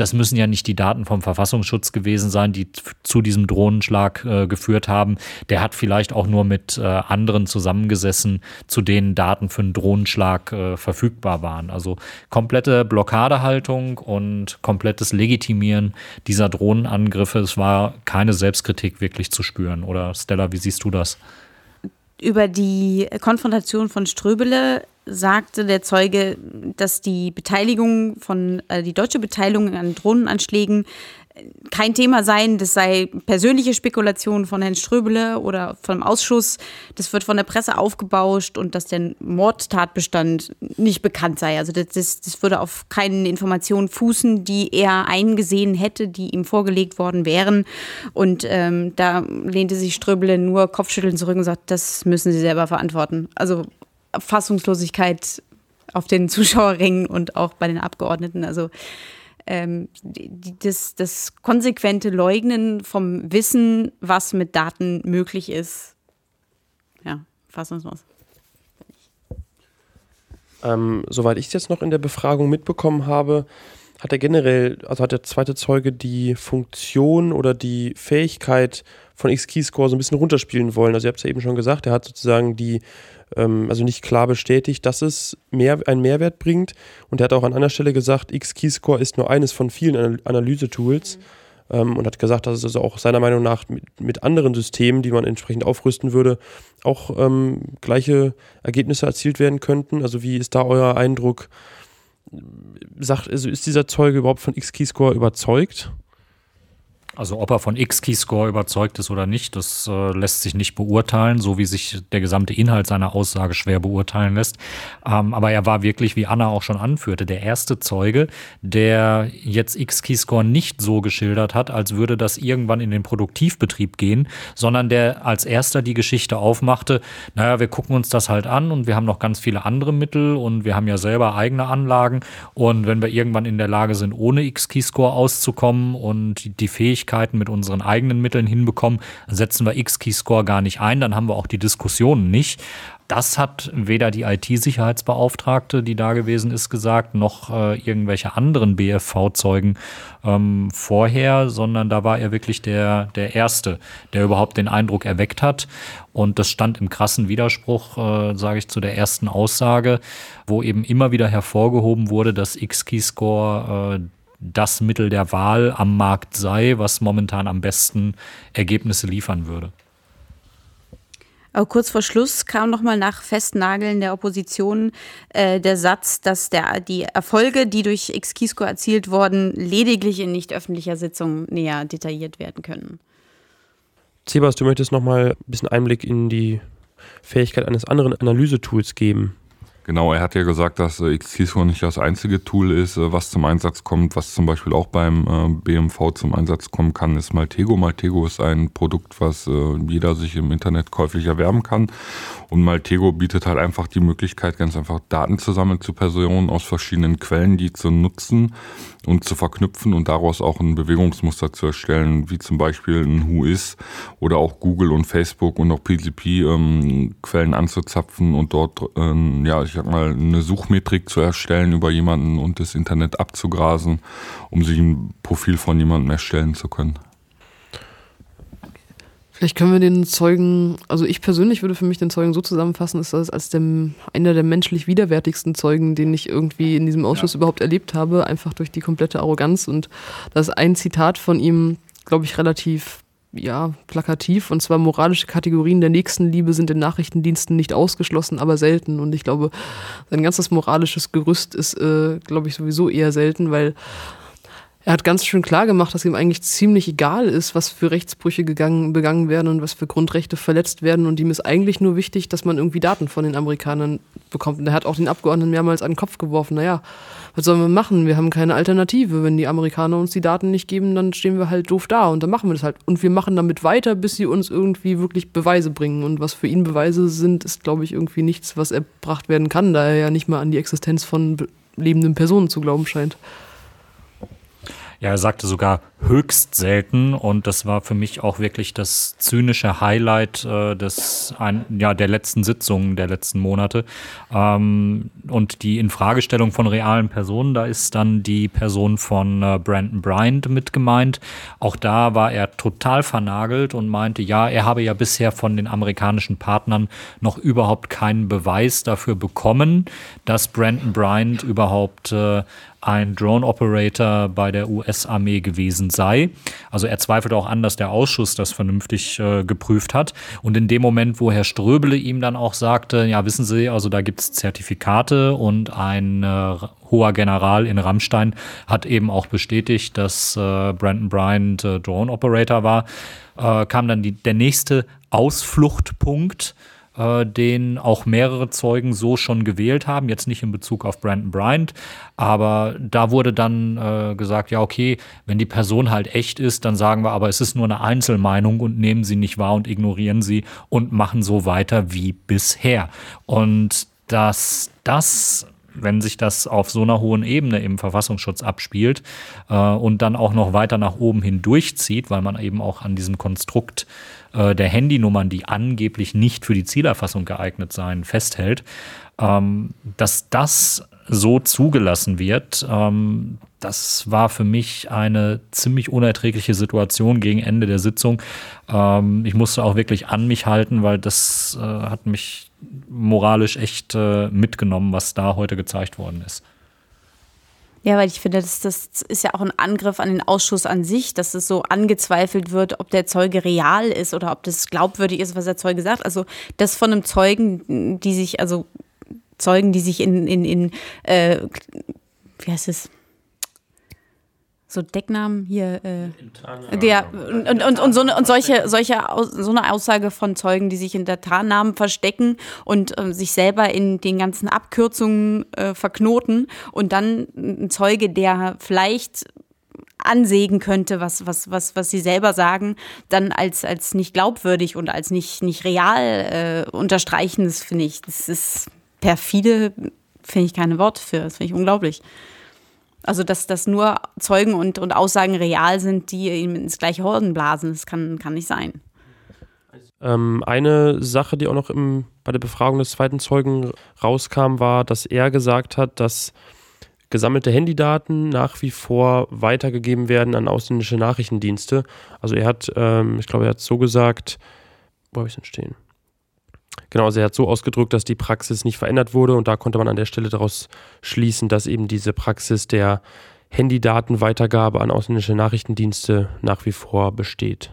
das müssen ja nicht die Daten vom Verfassungsschutz gewesen sein, die zu diesem Drohnenschlag äh, geführt haben. Der hat vielleicht auch nur mit äh, anderen zusammengesessen, zu denen Daten für einen Drohnenschlag äh, verfügbar waren. Also komplette Blockadehaltung und komplettes Legitimieren dieser Drohnenangriffe. Es war keine Selbstkritik wirklich zu spüren. Oder Stella, wie siehst du das? Über die Konfrontation von Ströbele sagte der Zeuge, dass die Beteiligung von, äh, die deutsche Beteiligung an Drohnenanschlägen äh, kein Thema sein, das sei persönliche Spekulation von Herrn Ströbele oder vom Ausschuss, das wird von der Presse aufgebauscht und dass der Mordtatbestand nicht bekannt sei. Also das, das, das würde auf keinen Informationen fußen, die er eingesehen hätte, die ihm vorgelegt worden wären. Und ähm, da lehnte sich Ströbele nur Kopfschütteln zurück und sagt, das müssen Sie selber verantworten. Also Fassungslosigkeit auf den Zuschauerrängen und auch bei den Abgeordneten. Also ähm, das, das konsequente Leugnen vom Wissen, was mit Daten möglich ist. Ja, fassungslos. Ähm, soweit ich es jetzt noch in der Befragung mitbekommen habe, hat er generell, also hat der zweite Zeuge die Funktion oder die Fähigkeit von X-Keyscore so ein bisschen runterspielen wollen. Also ihr habt es ja eben schon gesagt, er hat sozusagen die, ähm, also nicht klar bestätigt, dass es mehr, einen Mehrwert bringt. Und er hat auch an einer Stelle gesagt, X-Keyscore ist nur eines von vielen Analyse-Tools. Mhm. Ähm, und hat gesagt, dass es also auch seiner Meinung nach mit, mit anderen Systemen, die man entsprechend aufrüsten würde, auch ähm, gleiche Ergebnisse erzielt werden könnten. Also wie ist da euer Eindruck? Sagt, also ist dieser Zeuge überhaupt von X-Keyscore überzeugt? Also ob er von X-Keyscore überzeugt ist oder nicht, das äh, lässt sich nicht beurteilen, so wie sich der gesamte Inhalt seiner Aussage schwer beurteilen lässt. Ähm, aber er war wirklich, wie Anna auch schon anführte, der erste Zeuge, der jetzt X-Keyscore nicht so geschildert hat, als würde das irgendwann in den Produktivbetrieb gehen, sondern der als erster die Geschichte aufmachte, naja, wir gucken uns das halt an und wir haben noch ganz viele andere Mittel und wir haben ja selber eigene Anlagen und wenn wir irgendwann in der Lage sind, ohne X-Keyscore auszukommen und die Fähigkeit Möglichkeiten mit unseren eigenen Mitteln hinbekommen, setzen wir X-Key-Score gar nicht ein, dann haben wir auch die Diskussionen nicht. Das hat weder die IT-Sicherheitsbeauftragte, die da gewesen ist, gesagt, noch äh, irgendwelche anderen BFV-Zeugen ähm, vorher, sondern da war er wirklich der, der Erste, der überhaupt den Eindruck erweckt hat. Und das stand im krassen Widerspruch, äh, sage ich, zu der ersten Aussage, wo eben immer wieder hervorgehoben wurde, dass X-Key-Score äh, das Mittel der Wahl am Markt sei, was momentan am besten Ergebnisse liefern würde. Aber kurz vor Schluss kam nochmal nach Festnageln der Opposition äh, der Satz, dass der, die Erfolge, die durch X-Kisco erzielt wurden, lediglich in nicht öffentlicher Sitzung näher detailliert werden können. Sebas, du möchtest nochmal ein bisschen Einblick in die Fähigkeit eines anderen Analysetools geben. Genau, er hat ja gesagt, dass äh, XKeyscore nicht das einzige Tool ist, äh, was zum Einsatz kommt. Was zum Beispiel auch beim äh, BMV zum Einsatz kommen kann, ist Maltego. Maltego ist ein Produkt, was äh, jeder sich im Internet käuflich erwerben kann. Und Maltego bietet halt einfach die Möglichkeit, ganz einfach Daten zu sammeln zu Personen aus verschiedenen Quellen, die zu nutzen und zu verknüpfen und daraus auch ein Bewegungsmuster zu erstellen, wie zum Beispiel ein Whois oder auch Google und Facebook und auch PCP ähm, Quellen anzuzapfen und dort, ähm, ja, ich sag mal, eine Suchmetrik zu erstellen über jemanden und das Internet abzugrasen, um sich ein Profil von jemandem erstellen zu können. Vielleicht können wir den Zeugen, also ich persönlich würde für mich den Zeugen so zusammenfassen, ist das als dem, einer der menschlich widerwärtigsten Zeugen, den ich irgendwie in diesem Ausschuss ja. überhaupt erlebt habe, einfach durch die komplette Arroganz. Und das ist ein Zitat von ihm, glaube ich, relativ ja, plakativ. Und zwar moralische Kategorien der Nächstenliebe sind in Nachrichtendiensten nicht ausgeschlossen, aber selten. Und ich glaube, sein ganzes moralisches Gerüst ist, äh, glaube ich, sowieso eher selten, weil er hat ganz schön klar gemacht, dass ihm eigentlich ziemlich egal ist, was für Rechtsbrüche gegangen, begangen werden und was für Grundrechte verletzt werden. Und ihm ist eigentlich nur wichtig, dass man irgendwie Daten von den Amerikanern bekommt. Und er hat auch den Abgeordneten mehrmals an den Kopf geworfen. Naja, was sollen wir machen? Wir haben keine Alternative. Wenn die Amerikaner uns die Daten nicht geben, dann stehen wir halt doof da und dann machen wir das halt. Und wir machen damit weiter, bis sie uns irgendwie wirklich Beweise bringen. Und was für ihn Beweise sind, ist, glaube ich, irgendwie nichts, was erbracht werden kann, da er ja nicht mal an die Existenz von lebenden Personen zu glauben scheint. Ja, er sagte sogar höchst selten und das war für mich auch wirklich das zynische Highlight äh, des, ein, ja, der letzten Sitzungen der letzten Monate. Ähm, und die Infragestellung von realen Personen, da ist dann die Person von äh, Brandon Bryant mit gemeint. Auch da war er total vernagelt und meinte, ja, er habe ja bisher von den amerikanischen Partnern noch überhaupt keinen Beweis dafür bekommen, dass Brandon Bryant überhaupt äh, ein Drone-Operator bei der US-Armee gewesen sei. Also er zweifelt auch an, dass der Ausschuss das vernünftig äh, geprüft hat. Und in dem Moment, wo Herr Ströbele ihm dann auch sagte, ja, wissen Sie, also da gibt es Zertifikate und ein äh, hoher General in Rammstein hat eben auch bestätigt, dass äh, Brandon Bryant äh, Drone-Operator war, äh, kam dann die, der nächste Ausfluchtpunkt äh, den auch mehrere Zeugen so schon gewählt haben. Jetzt nicht in Bezug auf Brandon Bryant, aber da wurde dann äh, gesagt, ja, okay, wenn die Person halt echt ist, dann sagen wir aber, es ist nur eine Einzelmeinung und nehmen sie nicht wahr und ignorieren sie und machen so weiter wie bisher. Und dass das wenn sich das auf so einer hohen Ebene im Verfassungsschutz abspielt äh, und dann auch noch weiter nach oben hin durchzieht, weil man eben auch an diesem Konstrukt äh, der Handynummern, die angeblich nicht für die Zielerfassung geeignet seien, festhält, ähm, dass das so zugelassen wird, ähm, das war für mich eine ziemlich unerträgliche Situation gegen Ende der Sitzung. Ähm, ich musste auch wirklich an mich halten, weil das äh, hat mich moralisch echt äh, mitgenommen, was da heute gezeigt worden ist. Ja, weil ich finde, das, das ist ja auch ein Angriff an den Ausschuss an sich, dass es so angezweifelt wird, ob der Zeuge real ist oder ob das glaubwürdig ist, was der Zeuge sagt. Also das von einem Zeugen, die sich, also Zeugen, die sich in, in, in äh, wie heißt es? So Decknamen hier. Äh, der, und, und, und, so eine, und solche, solche so eine Aussage von Zeugen, die sich hinter Tarnnamen verstecken und äh, sich selber in den ganzen Abkürzungen äh, verknoten und dann ein Zeuge, der vielleicht ansägen könnte, was, was, was, was sie selber sagen, dann als, als nicht glaubwürdig und als nicht, nicht real äh, unterstreichen, das finde ich, das ist perfide, finde ich keine Worte für, das finde ich unglaublich. Also, dass, dass nur Zeugen und, und Aussagen real sind, die ihm ins gleiche Horden blasen, das kann, kann nicht sein. Ähm, eine Sache, die auch noch im, bei der Befragung des zweiten Zeugen rauskam, war, dass er gesagt hat, dass gesammelte Handydaten nach wie vor weitergegeben werden an ausländische Nachrichtendienste. Also er hat, ähm, ich glaube, er hat so gesagt, wo habe ich denn stehen? Genau, also er hat so ausgedrückt, dass die Praxis nicht verändert wurde und da konnte man an der Stelle daraus schließen, dass eben diese Praxis der Handydatenweitergabe an ausländische Nachrichtendienste nach wie vor besteht.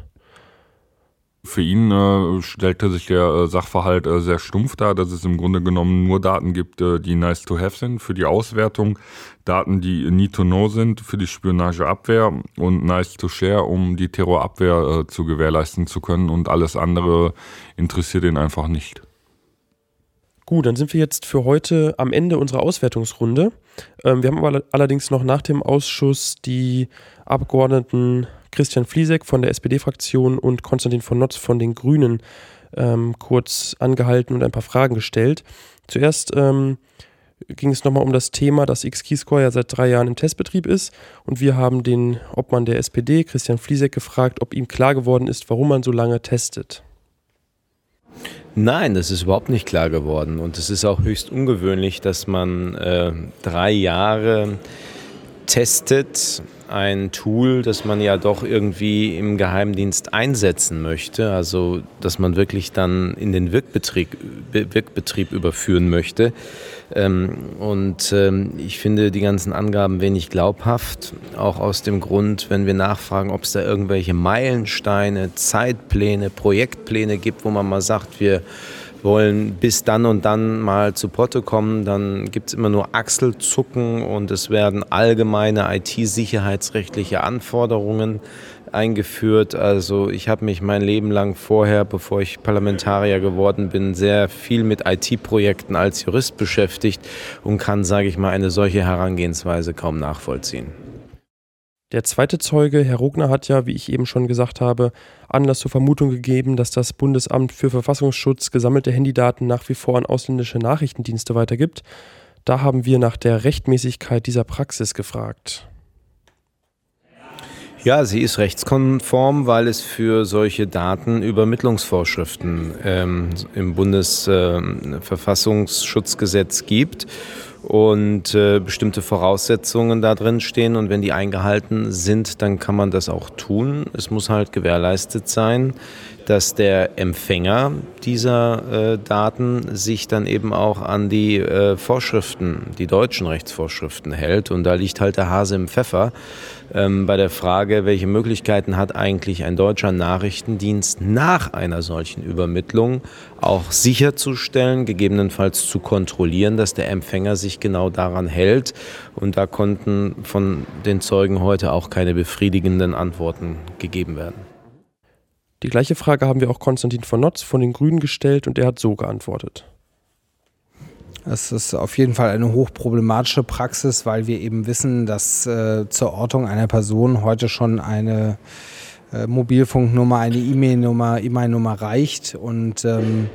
Für ihn äh, stellte sich der äh, Sachverhalt äh, sehr stumpf dar, dass es im Grunde genommen nur Daten gibt, äh, die nice to have sind für die Auswertung, Daten, die need to know sind für die Spionageabwehr und nice to share, um die Terrorabwehr äh, zu gewährleisten zu können und alles andere interessiert ihn einfach nicht. Gut, dann sind wir jetzt für heute am Ende unserer Auswertungsrunde. Ähm, wir haben aber allerdings noch nach dem Ausschuss die Abgeordneten Christian Fliesek von der SPD-Fraktion und Konstantin von Notz von den Grünen ähm, kurz angehalten und ein paar Fragen gestellt. Zuerst ähm, ging es nochmal um das Thema, dass X-Keyscore ja seit drei Jahren im Testbetrieb ist und wir haben den Obmann der SPD, Christian Fliesek, gefragt, ob ihm klar geworden ist, warum man so lange testet. Nein, das ist überhaupt nicht klar geworden und es ist auch höchst ungewöhnlich, dass man äh, drei Jahre testet ein Tool, das man ja doch irgendwie im Geheimdienst einsetzen möchte, also dass man wirklich dann in den Wirkbetrieb, Wirkbetrieb überführen möchte. Ähm, und ähm, ich finde die ganzen Angaben wenig glaubhaft, auch aus dem Grund, wenn wir nachfragen, ob es da irgendwelche Meilensteine, Zeitpläne, Projektpläne gibt, wo man mal sagt, wir wollen bis dann und dann mal zu Potte kommen, dann gibt es immer nur Achselzucken und es werden allgemeine IT-sicherheitsrechtliche Anforderungen eingeführt. Also ich habe mich mein Leben lang vorher, bevor ich Parlamentarier geworden bin, sehr viel mit IT-Projekten als Jurist beschäftigt und kann, sage ich mal, eine solche Herangehensweise kaum nachvollziehen. Der zweite Zeuge, Herr Rogner, hat ja, wie ich eben schon gesagt habe, Anlass zur Vermutung gegeben, dass das Bundesamt für Verfassungsschutz gesammelte Handydaten nach wie vor an ausländische Nachrichtendienste weitergibt. Da haben wir nach der Rechtmäßigkeit dieser Praxis gefragt. Ja, sie ist rechtskonform, weil es für solche Daten Übermittlungsvorschriften ähm, im Bundesverfassungsschutzgesetz äh, gibt und äh, bestimmte Voraussetzungen da drin stehen und wenn die eingehalten sind, dann kann man das auch tun. Es muss halt gewährleistet sein, dass der Empfänger dieser äh, Daten sich dann eben auch an die äh, Vorschriften, die deutschen Rechtsvorschriften hält und da liegt halt der Hase im Pfeffer ähm, bei der Frage, welche Möglichkeiten hat eigentlich ein deutscher Nachrichtendienst nach einer solchen Übermittlung auch sicherzustellen, gegebenenfalls zu kontrollieren, dass der Empfänger sich genau daran hält. Und da konnten von den Zeugen heute auch keine befriedigenden Antworten gegeben werden. Die gleiche Frage haben wir auch Konstantin von Notz von den Grünen gestellt und er hat so geantwortet. Es ist auf jeden Fall eine hochproblematische Praxis, weil wir eben wissen, dass äh, zur Ortung einer Person heute schon eine äh, Mobilfunknummer, eine E-Mail-Nummer, E-Mail-Nummer reicht und ähm,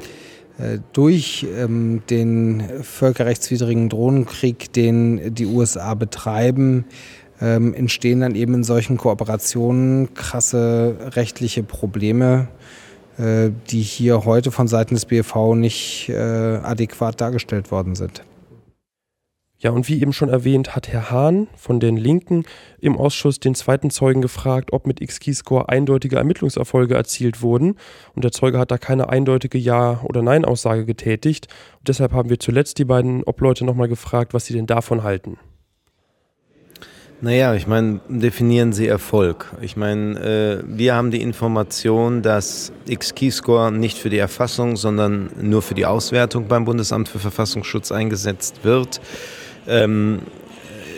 äh, durch ähm, den völkerrechtswidrigen Drohnenkrieg, den die USA betreiben, ähm, entstehen dann eben in solchen Kooperationen krasse rechtliche Probleme, äh, die hier heute von Seiten des BFV nicht äh, adäquat dargestellt worden sind. Ja, und wie eben schon erwähnt, hat Herr Hahn von den Linken im Ausschuss den zweiten Zeugen gefragt, ob mit X-Keyscore eindeutige Ermittlungserfolge erzielt wurden. Und der Zeuge hat da keine eindeutige Ja- oder Nein-Aussage getätigt. Und deshalb haben wir zuletzt die beiden Obleute nochmal gefragt, was sie denn davon halten. Naja, ich meine, definieren Sie Erfolg. Ich meine, äh, wir haben die Information, dass X-Keyscore nicht für die Erfassung, sondern nur für die Auswertung beim Bundesamt für Verfassungsschutz eingesetzt wird. Ähm,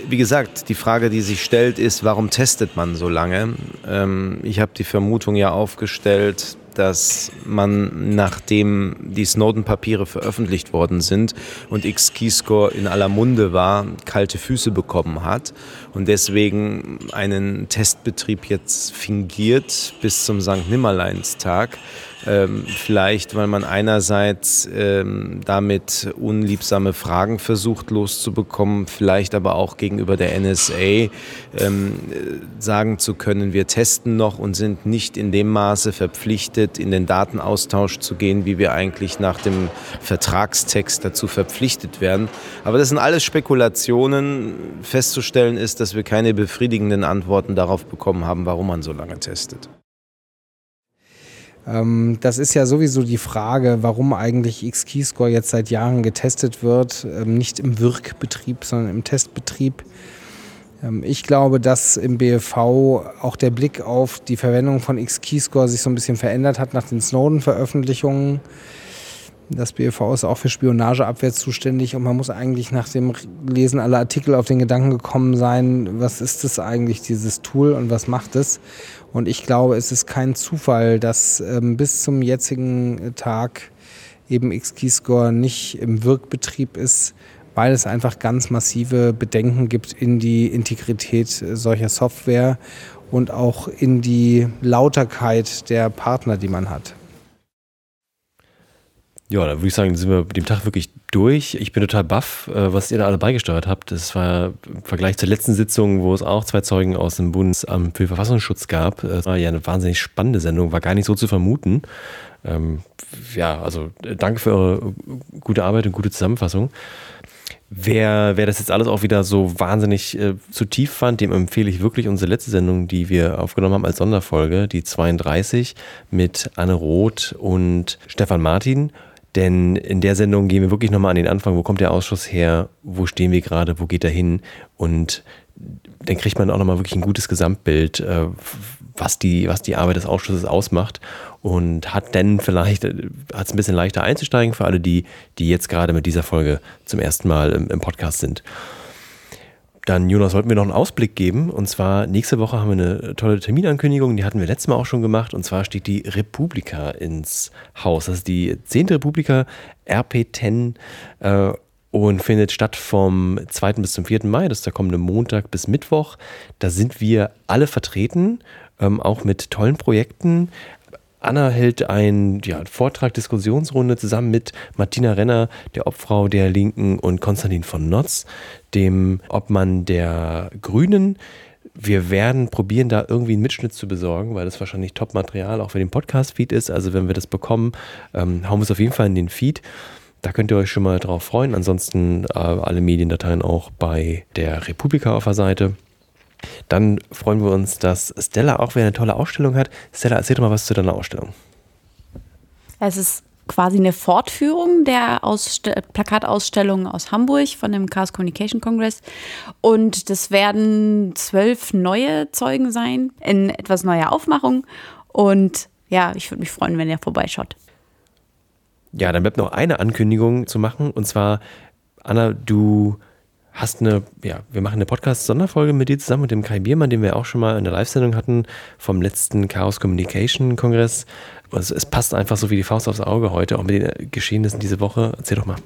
wie gesagt, die Frage, die sich stellt, ist, warum testet man so lange? Ähm, ich habe die Vermutung ja aufgestellt, dass man, nachdem die Snowden-Papiere veröffentlicht worden sind und X-Keyscore in aller Munde war, kalte Füße bekommen hat und deswegen einen Testbetrieb jetzt fingiert bis zum St. Nimmerleinstag ähm, vielleicht, weil man einerseits ähm, damit unliebsame Fragen versucht loszubekommen, vielleicht aber auch gegenüber der NSA ähm, sagen zu können, wir testen noch und sind nicht in dem Maße verpflichtet, in den Datenaustausch zu gehen, wie wir eigentlich nach dem Vertragstext dazu verpflichtet werden. Aber das sind alles Spekulationen. Festzustellen ist, dass wir keine befriedigenden Antworten darauf bekommen haben, warum man so lange testet. Ähm, das ist ja sowieso die Frage, warum eigentlich X-Keyscore jetzt seit Jahren getestet wird. Ähm, nicht im Wirkbetrieb, sondern im Testbetrieb. Ähm, ich glaube, dass im BFV auch der Blick auf die Verwendung von X-Keyscore sich so ein bisschen verändert hat nach den Snowden-Veröffentlichungen. Das BFV ist auch für Spionageabwehr zuständig und man muss eigentlich nach dem Lesen aller Artikel auf den Gedanken gekommen sein, was ist das eigentlich, dieses Tool und was macht es? Und ich glaube, es ist kein Zufall, dass ähm, bis zum jetzigen Tag eben X-Keyscore nicht im Wirkbetrieb ist, weil es einfach ganz massive Bedenken gibt in die Integrität solcher Software und auch in die Lauterkeit der Partner, die man hat. Ja, da würde ich sagen, sind wir mit dem Tag wirklich durch. Ich bin total baff, äh, was ihr da alle beigesteuert habt. Das war im Vergleich zur letzten Sitzung, wo es auch zwei Zeugen aus dem Bundesamt für Verfassungsschutz gab. Das war ja eine wahnsinnig spannende Sendung, war gar nicht so zu vermuten. Ähm, ja, also äh, danke für eure gute Arbeit und gute Zusammenfassung. Wer, wer das jetzt alles auch wieder so wahnsinnig äh, zu tief fand, dem empfehle ich wirklich unsere letzte Sendung, die wir aufgenommen haben als Sonderfolge, die 32 mit Anne Roth und Stefan Martin. Denn in der Sendung gehen wir wirklich nochmal an den Anfang, wo kommt der Ausschuss her, wo stehen wir gerade, wo geht er hin? Und dann kriegt man auch nochmal wirklich ein gutes Gesamtbild, äh, was die, was die Arbeit des Ausschusses ausmacht und hat dann vielleicht, äh, hat es ein bisschen leichter einzusteigen für alle, die, die jetzt gerade mit dieser Folge zum ersten Mal im, im Podcast sind. Dann, Jonas, wollten wir noch einen Ausblick geben. Und zwar nächste Woche haben wir eine tolle Terminankündigung, die hatten wir letztes Mal auch schon gemacht. Und zwar steht die Republika ins Haus. Das ist die 10. Republika RP10 äh, und findet statt vom 2. bis zum 4. Mai. Das ist der kommende Montag bis Mittwoch. Da sind wir alle vertreten, ähm, auch mit tollen Projekten. Anna hält einen ja, Vortrag, Diskussionsrunde zusammen mit Martina Renner, der Obfrau der Linken, und Konstantin von Notz, dem Obmann der Grünen. Wir werden probieren, da irgendwie einen Mitschnitt zu besorgen, weil das wahrscheinlich Top-Material auch für den Podcast-Feed ist. Also wenn wir das bekommen, ähm, hauen wir es auf jeden Fall in den Feed. Da könnt ihr euch schon mal drauf freuen. Ansonsten äh, alle Mediendateien auch bei der Republika auf der Seite. Dann freuen wir uns, dass Stella auch wieder eine tolle Ausstellung hat. Stella, erzähl doch mal was zu deiner Ausstellung. Es ist quasi eine Fortführung der Ausste Plakatausstellung aus Hamburg von dem Chaos Communication Congress. Und das werden zwölf neue Zeugen sein in etwas neuer Aufmachung. Und ja, ich würde mich freuen, wenn ihr vorbeischaut. Ja, dann bleibt noch eine Ankündigung zu machen. Und zwar, Anna, du hast eine, ja, wir machen eine Podcast-Sonderfolge mit dir zusammen, mit dem Kai Biermann, den wir auch schon mal in der Live-Sendung hatten, vom letzten Chaos Communication Kongress. Also es passt einfach so wie die Faust aufs Auge heute, auch mit den Geschehnissen diese Woche. Erzähl doch mal.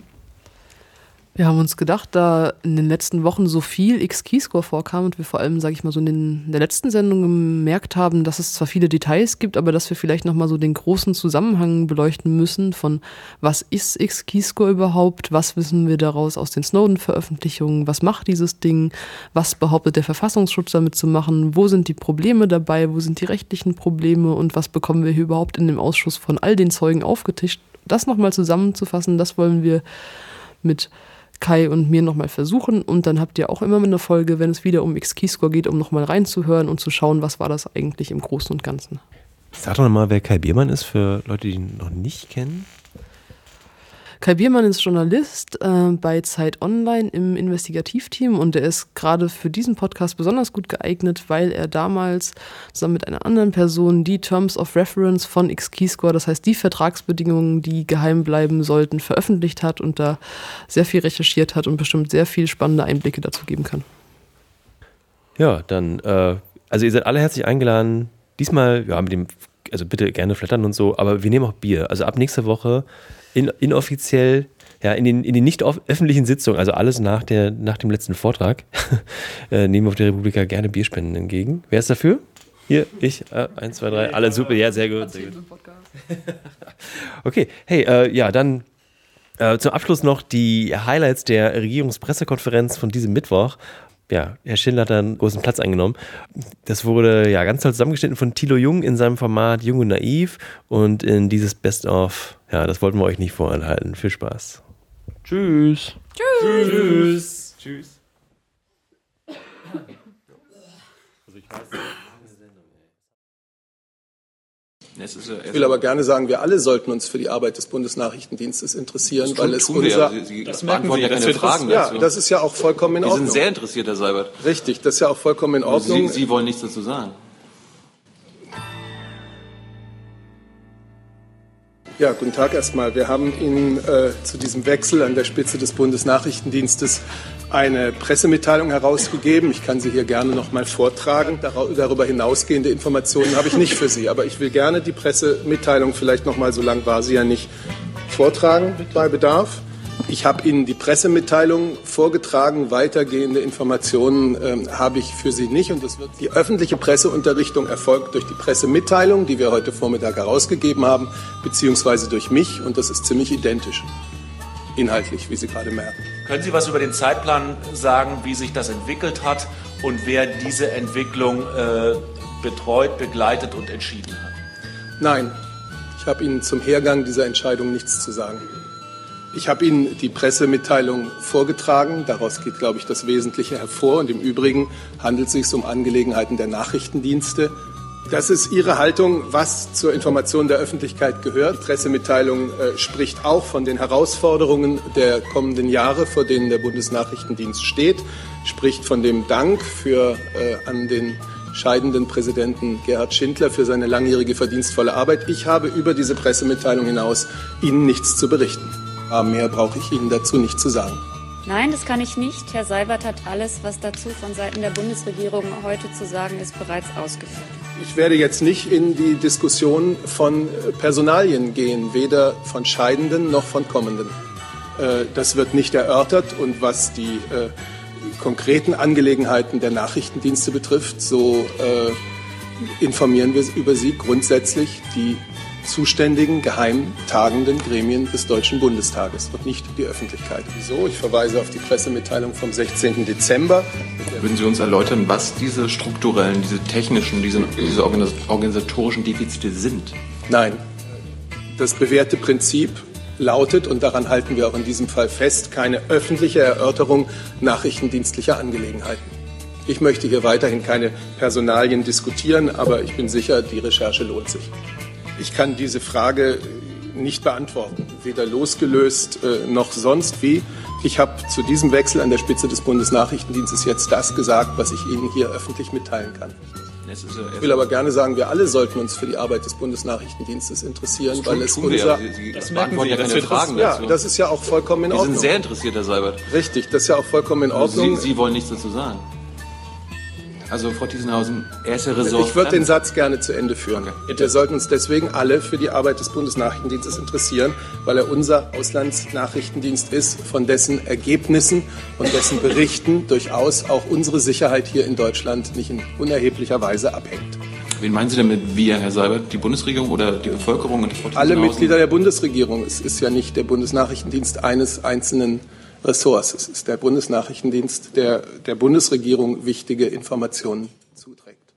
Wir haben uns gedacht, da in den letzten Wochen so viel X-Keyscore vorkam und wir vor allem, sage ich mal, so in, den, in der letzten Sendung gemerkt haben, dass es zwar viele Details gibt, aber dass wir vielleicht nochmal so den großen Zusammenhang beleuchten müssen von was ist X-Keyscore überhaupt, was wissen wir daraus aus den Snowden-Veröffentlichungen, was macht dieses Ding, was behauptet der Verfassungsschutz damit zu machen, wo sind die Probleme dabei, wo sind die rechtlichen Probleme? Und was bekommen wir hier überhaupt in dem Ausschuss von all den Zeugen aufgetischt. Das nochmal zusammenzufassen, das wollen wir mit Kai und mir nochmal versuchen und dann habt ihr auch immer eine Folge, wenn es wieder um X-Keyscore geht, um nochmal reinzuhören und zu schauen, was war das eigentlich im Großen und Ganzen. Sag doch mal, wer Kai Biermann ist für Leute, die ihn noch nicht kennen. Kai Biermann ist Journalist äh, bei Zeit Online im Investigativteam und er ist gerade für diesen Podcast besonders gut geeignet, weil er damals zusammen mit einer anderen Person die Terms of Reference von X-Keyscore, das heißt die Vertragsbedingungen, die geheim bleiben sollten, veröffentlicht hat und da sehr viel recherchiert hat und bestimmt sehr viel spannende Einblicke dazu geben kann. Ja, dann, äh, also ihr seid alle herzlich eingeladen. Diesmal, ja, mit dem, also bitte gerne flattern und so, aber wir nehmen auch Bier. Also ab nächster Woche in, inoffiziell ja, in den, in den nicht öffentlichen Sitzungen, also alles nach, der, nach dem letzten Vortrag, äh, nehmen wir auf der Republika gerne Bierspenden entgegen. Wer ist dafür? Hier, ich, äh, eins, zwei, drei, alle super, ja, sehr gut. Sehr gut. okay, hey, äh, ja, dann äh, zum Abschluss noch die Highlights der Regierungspressekonferenz von diesem Mittwoch ja, Herr Schindler hat da einen großen Platz eingenommen. Das wurde ja ganz toll zusammengeschnitten von Thilo Jung in seinem Format Jung und Naiv und in dieses Best-of, ja, das wollten wir euch nicht vorenthalten. Viel Spaß. Tschüss. Tschüss. Tschüss. Tschüss. Also ich weiß ich will aber gerne sagen, wir alle sollten uns für die Arbeit des Bundesnachrichtendienstes interessieren, das weil es unser. Wir. Sie, Sie das beantworten ja keine Fragen Ja, das ist ja auch vollkommen in Ordnung. Sie sind sehr interessiert, Herr Seibert. Richtig, das ist ja auch vollkommen in Ordnung. Sie, Sie wollen nichts dazu sagen. Ja, guten Tag erstmal. Wir haben Ihnen äh, zu diesem Wechsel an der Spitze des Bundesnachrichtendienstes eine Pressemitteilung herausgegeben. Ich kann sie hier gerne noch mal vortragen. Darüber hinausgehende Informationen habe ich nicht für Sie, aber ich will gerne die Pressemitteilung vielleicht noch mal, so lang war sie ja nicht, vortragen bei Bedarf. Ich habe Ihnen die Pressemitteilung vorgetragen. Weitergehende Informationen äh, habe ich für Sie nicht. Und das wird die öffentliche Presseunterrichtung erfolgt durch die Pressemitteilung, die wir heute Vormittag herausgegeben haben, beziehungsweise durch mich. Und das ist ziemlich identisch inhaltlich, wie Sie gerade merken. Können Sie was über den Zeitplan sagen, wie sich das entwickelt hat und wer diese Entwicklung äh, betreut, begleitet und entschieden hat? Nein, ich habe Ihnen zum Hergang dieser Entscheidung nichts zu sagen. Ich habe Ihnen die Pressemitteilung vorgetragen. Daraus geht, glaube ich, das Wesentliche hervor. Und im Übrigen handelt es sich um Angelegenheiten der Nachrichtendienste. Das ist Ihre Haltung, was zur Information der Öffentlichkeit gehört. Die Pressemitteilung äh, spricht auch von den Herausforderungen der kommenden Jahre, vor denen der Bundesnachrichtendienst steht, spricht von dem Dank für, äh, an den scheidenden Präsidenten Gerhard Schindler für seine langjährige verdienstvolle Arbeit. Ich habe über diese Pressemitteilung hinaus Ihnen nichts zu berichten. Aber mehr brauche ich Ihnen dazu nicht zu sagen. Nein, das kann ich nicht. Herr Seibert hat alles, was dazu von Seiten der Bundesregierung heute zu sagen ist, bereits ausgeführt. Ich werde jetzt nicht in die Diskussion von Personalien gehen, weder von Scheidenden noch von Kommenden. Äh, das wird nicht erörtert und was die äh, konkreten Angelegenheiten der Nachrichtendienste betrifft, so äh, informieren wir über sie grundsätzlich die zuständigen geheim tagenden Gremien des Deutschen Bundestages und nicht die Öffentlichkeit. Wieso? Ich verweise auf die Pressemitteilung vom 16. Dezember. Würden Sie uns erläutern, was diese strukturellen, diese technischen, diese, diese organisatorischen Defizite sind? Nein. Das bewährte Prinzip lautet, und daran halten wir auch in diesem Fall fest, keine öffentliche Erörterung nachrichtendienstlicher Angelegenheiten. Ich möchte hier weiterhin keine Personalien diskutieren, aber ich bin sicher, die Recherche lohnt sich. Ich kann diese Frage nicht beantworten, weder losgelöst äh, noch sonst wie. Ich habe zu diesem Wechsel an der Spitze des Bundesnachrichtendienstes jetzt das gesagt, was ich Ihnen hier öffentlich mitteilen kann. Ich will aber gerne sagen, wir alle sollten uns für die Arbeit des Bundesnachrichtendienstes interessieren, weil es unser. Sie, Sie das merken Sie, ja keine Fragen Ja, das ist ja auch vollkommen in Ordnung. Sie sind sehr interessiert, Herr Seibert. Richtig, das ist ja auch vollkommen in Ordnung. Sie, Sie wollen nichts dazu sagen. Also Frau Thiesenhausen, erste Ressort. Ich würde den Satz gerne zu Ende führen. Okay, Wir sollten uns deswegen alle für die Arbeit des Bundesnachrichtendienstes interessieren, weil er unser Auslandsnachrichtendienst ist, von dessen Ergebnissen und dessen Berichten durchaus auch unsere Sicherheit hier in Deutschland nicht in unerheblicher Weise abhängt. Wen meinen Sie damit wir, Herr Seibert? Die Bundesregierung oder die Bevölkerung und Frau Alle Mitglieder der Bundesregierung. Es ist ja nicht der Bundesnachrichtendienst eines einzelnen Ressorts. Es ist der Bundesnachrichtendienst, der der Bundesregierung wichtige Informationen zuträgt.